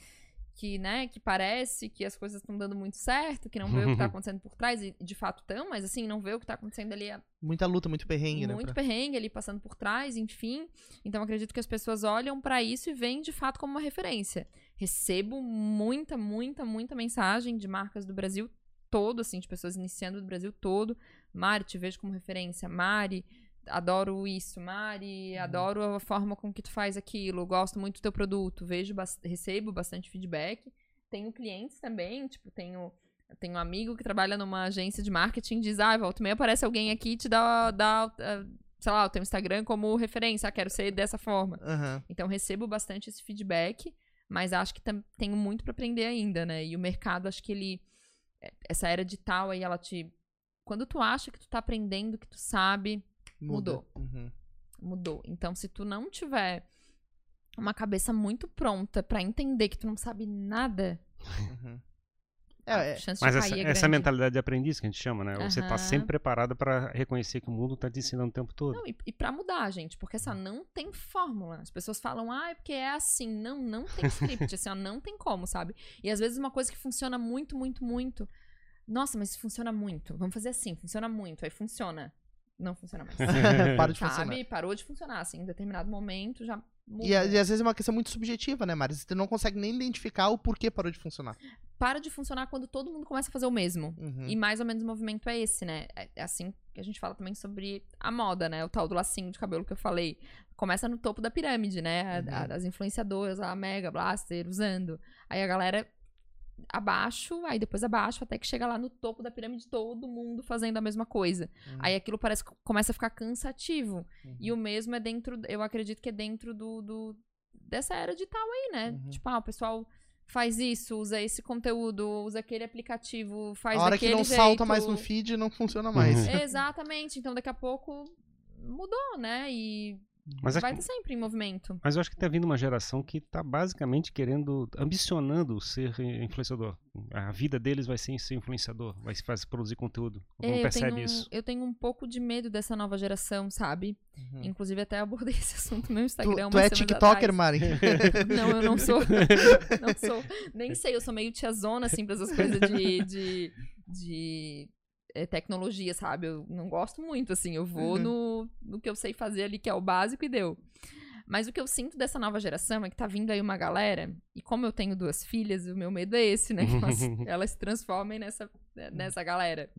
Speaker 3: Que, né, que parece que as coisas estão dando muito certo, que não vê o que tá acontecendo por trás, e de fato estão, mas assim, não vê o que tá acontecendo ali
Speaker 1: Muita luta, muito perrengue, né?
Speaker 3: muito
Speaker 1: pra-
Speaker 3: perrengue ali passando por trás, enfim. Então acredito que as pessoas olham pra isso e veem de fato como uma referência. Recebo muita, muita, muita mensagem de marcas do Brasil todo, assim, de pessoas iniciando do Brasil todo. Mari, te vejo como referência. Mari, adoro isso. Mari, adoro a forma com que tu faz aquilo. Gosto muito do teu produto. Vejo, recebo bastante feedback. Tenho clientes também, tipo, tenho tenho um amigo que trabalha numa agência de marketing diz, ah, volta e meia aparece alguém aqui e te dá, dá ah, sei lá, o teu Instagram como referência, ah, quero ser dessa forma.
Speaker 1: Aham.
Speaker 3: Então recebo bastante esse feedback, mas acho que tenho muito pra aprender ainda, né? E o mercado, acho que ele é, essa era digital aí ela te quando tu acha que tu tá aprendendo, que tu sabe,
Speaker 1: Muda.
Speaker 3: Mudou.
Speaker 1: Uhum.
Speaker 3: mudou. Então se tu não tiver uma cabeça muito pronta pra entender que tu não sabe nada,
Speaker 1: Uhum.
Speaker 3: a
Speaker 1: É, é,
Speaker 3: chance
Speaker 2: Mas
Speaker 3: de
Speaker 2: essa,
Speaker 3: é
Speaker 2: essa mentalidade de aprendiz que a gente chama, né? Você tá sempre preparado para reconhecer que o mundo tá te ensinando o tempo todo.
Speaker 3: Não, e, e pra mudar, gente, porque assim, ó, não tem fórmula. As pessoas falam, ah, é porque é assim. Não, não tem script, assim, ó, não tem como, sabe? E às vezes uma coisa que funciona muito, muito, muito. Nossa, mas funciona muito. Vamos fazer assim, funciona muito. Aí funciona. Não funciona mais.
Speaker 1: para de funcionar.
Speaker 3: sabe? Parou de funcionar, assim, em determinado momento já mudou.
Speaker 1: E, a- e às vezes é uma questão muito subjetiva, né, Mari? Você não consegue nem identificar o porquê parou de funcionar.
Speaker 3: Para de funcionar quando todo mundo começa a fazer o mesmo.
Speaker 1: Uhum.
Speaker 3: E mais ou menos o movimento é esse, né? É é assim que a gente fala também sobre a moda, né? O tal do lacinho de cabelo que eu falei. Começa no topo da pirâmide, né? A-
Speaker 1: Uhum.
Speaker 3: a- as influenciadoras, a Mega, Blaster, usando. Aí a galera abaixo, aí depois abaixo, até que chega lá no topo da pirâmide, todo mundo fazendo a mesma coisa.
Speaker 1: Uhum.
Speaker 3: Aí aquilo parece que começa a ficar cansativo.
Speaker 1: Uhum.
Speaker 3: E o mesmo é dentro, eu acredito que é dentro do, do- dessa era digital aí, né?
Speaker 1: Uhum.
Speaker 3: Tipo, ah, o pessoal faz isso, usa esse conteúdo, usa aquele aplicativo, faz
Speaker 1: a hora que não
Speaker 3: jeito.
Speaker 1: salta mais no feed, não funciona mais.
Speaker 3: Exatamente. Então daqui a pouco mudou, né? E
Speaker 2: Mas, é
Speaker 3: vai
Speaker 2: que-
Speaker 3: estar sempre em movimento.
Speaker 2: mas eu acho que tá vindo uma geração que tá basicamente querendo, ambicionando ser influenciador. A vida deles vai ser ser influenciador, vai se fazer produzir conteúdo. Não
Speaker 3: É, eu,
Speaker 2: percebe
Speaker 3: tenho,
Speaker 2: isso.
Speaker 3: eu tenho um pouco de medo dessa nova geração, sabe?
Speaker 1: Uhum.
Speaker 3: Inclusive até abordei esse assunto no meu
Speaker 1: Tu,
Speaker 3: Instagram.
Speaker 1: tu
Speaker 3: umas
Speaker 1: é TikToker,
Speaker 3: atrás.
Speaker 1: Mari?
Speaker 3: Não, eu não sou. não sou. Nem sei, eu sou meio tiazona, assim, pra essas coisas de. de, de é, tecnologia, sabe? Eu não gosto muito, assim. Eu vou
Speaker 1: Uhum.
Speaker 3: no, no que eu sei fazer ali, que é o básico, e deu. Mas o que eu sinto dessa nova geração é que tá vindo aí uma galera, e como eu tenho duas filhas, o meu medo é esse, né? Que elas, elas se transformem nessa, nessa galera.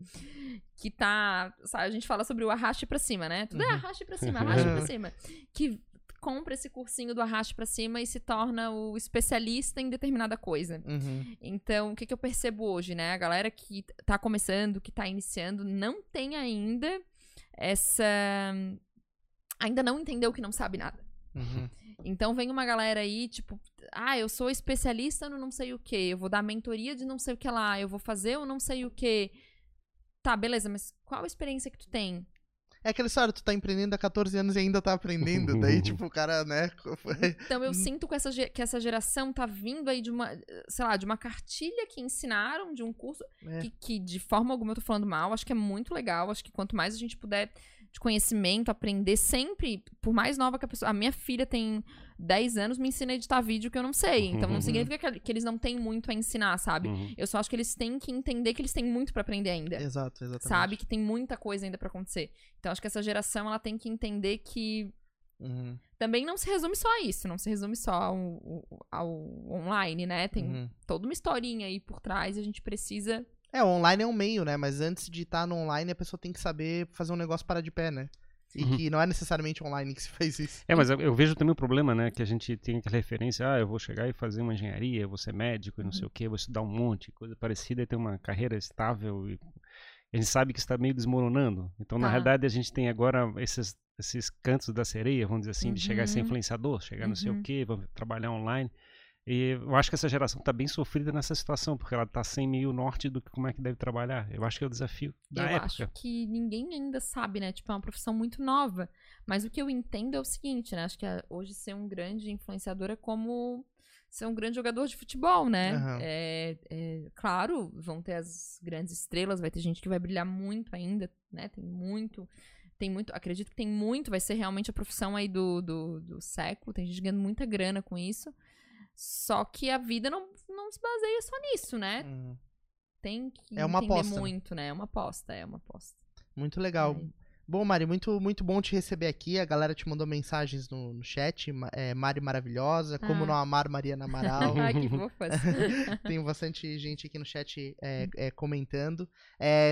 Speaker 3: Que tá. Sabe, a gente fala sobre o arraste pra cima, né? Tudo é
Speaker 1: Uhum.
Speaker 3: arraste pra cima, arraste pra cima. Que compra esse cursinho do arraste pra cima e se torna o especialista em determinada coisa.
Speaker 1: Uhum.
Speaker 3: Então, o que, que eu percebo hoje, né? A galera que tá começando, que tá iniciando, não tem ainda essa. Ainda não entendeu que não sabe nada.
Speaker 1: Uhum.
Speaker 3: Então vem uma galera aí, tipo, ah, eu sou especialista no não sei o que, eu vou dar mentoria de não sei o que lá, eu vou fazer o não sei o que. Tá, beleza, mas qual a experiência que tu tem?
Speaker 1: É aquela história, tu tá empreendendo há 14 anos e ainda tá aprendendo. Daí, tipo, o cara, né?
Speaker 3: Então eu sinto que essa, que essa geração tá vindo aí de uma, sei lá, de uma cartilha que ensinaram, de um curso
Speaker 1: É.
Speaker 3: que, que de forma alguma eu tô falando mal, acho que é muito legal, acho que quanto mais a gente puder de conhecimento, aprender sempre, por mais nova que a pessoa, a minha filha tem 10 anos, me ensina a editar vídeo que eu não sei, então não
Speaker 2: Uhum.
Speaker 3: significa que, que eles não têm muito a ensinar, sabe?
Speaker 2: Uhum.
Speaker 3: Eu só acho que eles têm que entender que eles têm muito pra aprender ainda.
Speaker 1: Exato, exatamente.
Speaker 3: Sabe? Que tem muita coisa ainda pra acontecer. Então acho que essa geração ela tem que entender que
Speaker 1: Uhum.
Speaker 3: também não se resume só a isso, não se resume só ao, ao- ao online, né? Tem
Speaker 1: Uhum.
Speaker 3: toda uma historinha aí por trás e a gente precisa.
Speaker 1: É, online é um meio, né? Mas antes de estar no online, a pessoa tem que saber fazer um negócio parar de pé, né? E
Speaker 2: Uhum.
Speaker 1: que não é necessariamente online que se faz isso.
Speaker 2: É, mas eu, eu vejo também o problema, né? Que a gente tem aquela referência, ah, eu vou chegar e fazer uma engenharia, eu vou ser médico e não
Speaker 3: Uhum.
Speaker 2: sei o quê, vou estudar um monte, coisa parecida e ter uma carreira estável. E, a gente sabe que está meio desmoronando. Então, na
Speaker 3: Tá.
Speaker 2: realidade, a gente tem agora esses, esses cantos da sereia, vamos dizer assim, de chegar a ser
Speaker 3: Uhum.
Speaker 2: influenciador, chegar não sei o
Speaker 3: Uhum.
Speaker 2: quê, vamos trabalhar online. E eu acho que essa geração está bem sofrida nessa situação, porque ela está sem meio norte do que como é que deve trabalhar. Eu acho que é o desafio da
Speaker 3: eu
Speaker 2: época.
Speaker 3: acho que ninguém ainda sabe, né? Tipo, é uma profissão muito nova. Mas o que eu entendo é o seguinte, né? Acho que a- hoje ser um grande influenciador é como ser um grande jogador de futebol, né?
Speaker 1: Aham.
Speaker 3: É, é, claro, vão ter as grandes estrelas, vai ter gente que vai brilhar muito ainda, né? Tem muito. Tem muito, acredito que tem muito, vai ser realmente a profissão aí do, do, do século. Tem gente ganhando muita grana com isso. Só que a vida não, não se baseia só nisso, né?
Speaker 1: Hum,
Speaker 3: Tem que
Speaker 1: É uma
Speaker 3: entender
Speaker 1: aposta, né?
Speaker 3: muito, né? É uma aposta, é uma aposta.
Speaker 1: muito legal.
Speaker 3: É.
Speaker 1: Bom, Mari, muito, muito bom te receber aqui. A galera te mandou mensagens no, no chat. É, Mari maravilhosa. Como
Speaker 3: Ah.
Speaker 1: não amar Mariana Amaral.
Speaker 3: Ai, que fofas.
Speaker 1: Tem bastante gente aqui no chat é, é, comentando.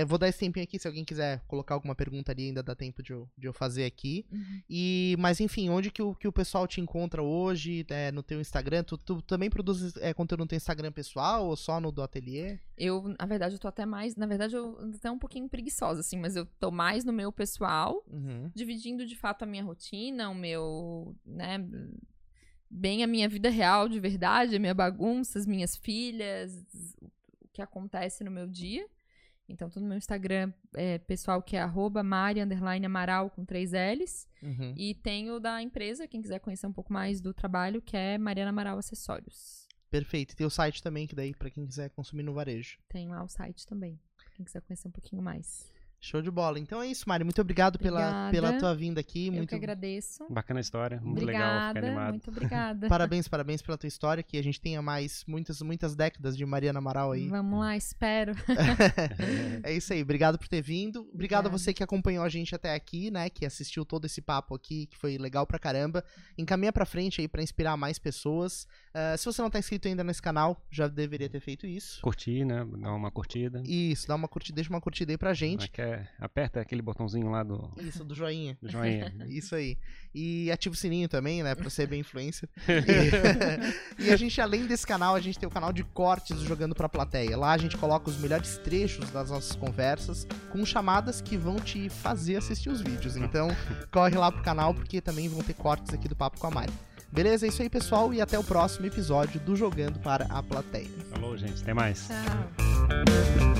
Speaker 1: Vou dar esse tempinho aqui, se alguém quiser colocar alguma pergunta ali, ainda dá tempo de eu, de eu fazer aqui.
Speaker 3: Uhum.
Speaker 1: E, mas enfim, onde que o, que o pessoal te encontra hoje? É, no teu Instagram? Tu, tu também produz conteúdo no teu Instagram pessoal ou só no do ateliê?
Speaker 3: Eu, na verdade, eu tô até mais. Na verdade, eu ando até um pouquinho preguiçosa, assim, mas eu tô mais no meu pessoal,
Speaker 1: Uhum.
Speaker 3: dividindo de fato a minha rotina, o meu. né? Bem a minha vida real de verdade, a minha bagunça, as minhas filhas, o que acontece no meu dia. Então, tô no meu Instagram é, pessoal, que é arroba Mari Amaral com três L's.
Speaker 1: Uhum.
Speaker 3: E tenho da empresa, quem quiser conhecer um pouco mais do trabalho, que é Mariana Amaral Acessórios.
Speaker 1: Perfeito. E tem o site também, que daí, pra quem quiser consumir no varejo.
Speaker 3: Tem lá o site também, quem quiser conhecer um pouquinho mais.
Speaker 1: Show de bola. Então é isso, Mari. Muito obrigado pela,
Speaker 3: Obrigada.
Speaker 1: pela tua vinda aqui.
Speaker 3: Eu
Speaker 1: muito
Speaker 3: que agradeço.
Speaker 2: Bacana a história, muito legal
Speaker 3: obrigada,
Speaker 2: ficar animado.
Speaker 3: muito obrigada.
Speaker 1: Parabéns, parabéns pela tua história, que a gente tenha mais muitas, muitas décadas de Mariana Amaral aí.
Speaker 3: Vamos lá, espero.
Speaker 1: é isso aí, obrigado por ter vindo. Obrigado a
Speaker 3: Obrigada.
Speaker 1: você que acompanhou a gente até aqui, né? Que assistiu todo esse papo aqui, que foi legal pra caramba. Encaminha pra frente aí pra inspirar mais pessoas. Ah, se você não tá inscrito ainda nesse canal, já deveria ter feito isso.
Speaker 2: Curtir, né? Dar uma curtida.
Speaker 1: Isso, dá uma curtida, deixa uma curtida aí pra gente.
Speaker 2: Aqui é- aperta aquele botãozinho lá do,
Speaker 1: Isso, do joinha.
Speaker 2: do joinha.
Speaker 1: Isso aí. E ativa o sininho também, né? Pra ser bem influência. E, e a gente, além desse canal, a gente tem o canal de cortes do Jogando Pra Plateia. Lá a gente coloca os melhores trechos das nossas conversas com chamadas que vão te fazer assistir os vídeos. Então, corre lá pro canal porque também vão ter cortes aqui do Papo com a Mari. Beleza? É isso aí, pessoal. E até o próximo episódio do Jogando para a Plateia.
Speaker 2: Falou, gente. Até mais.
Speaker 3: Tchau.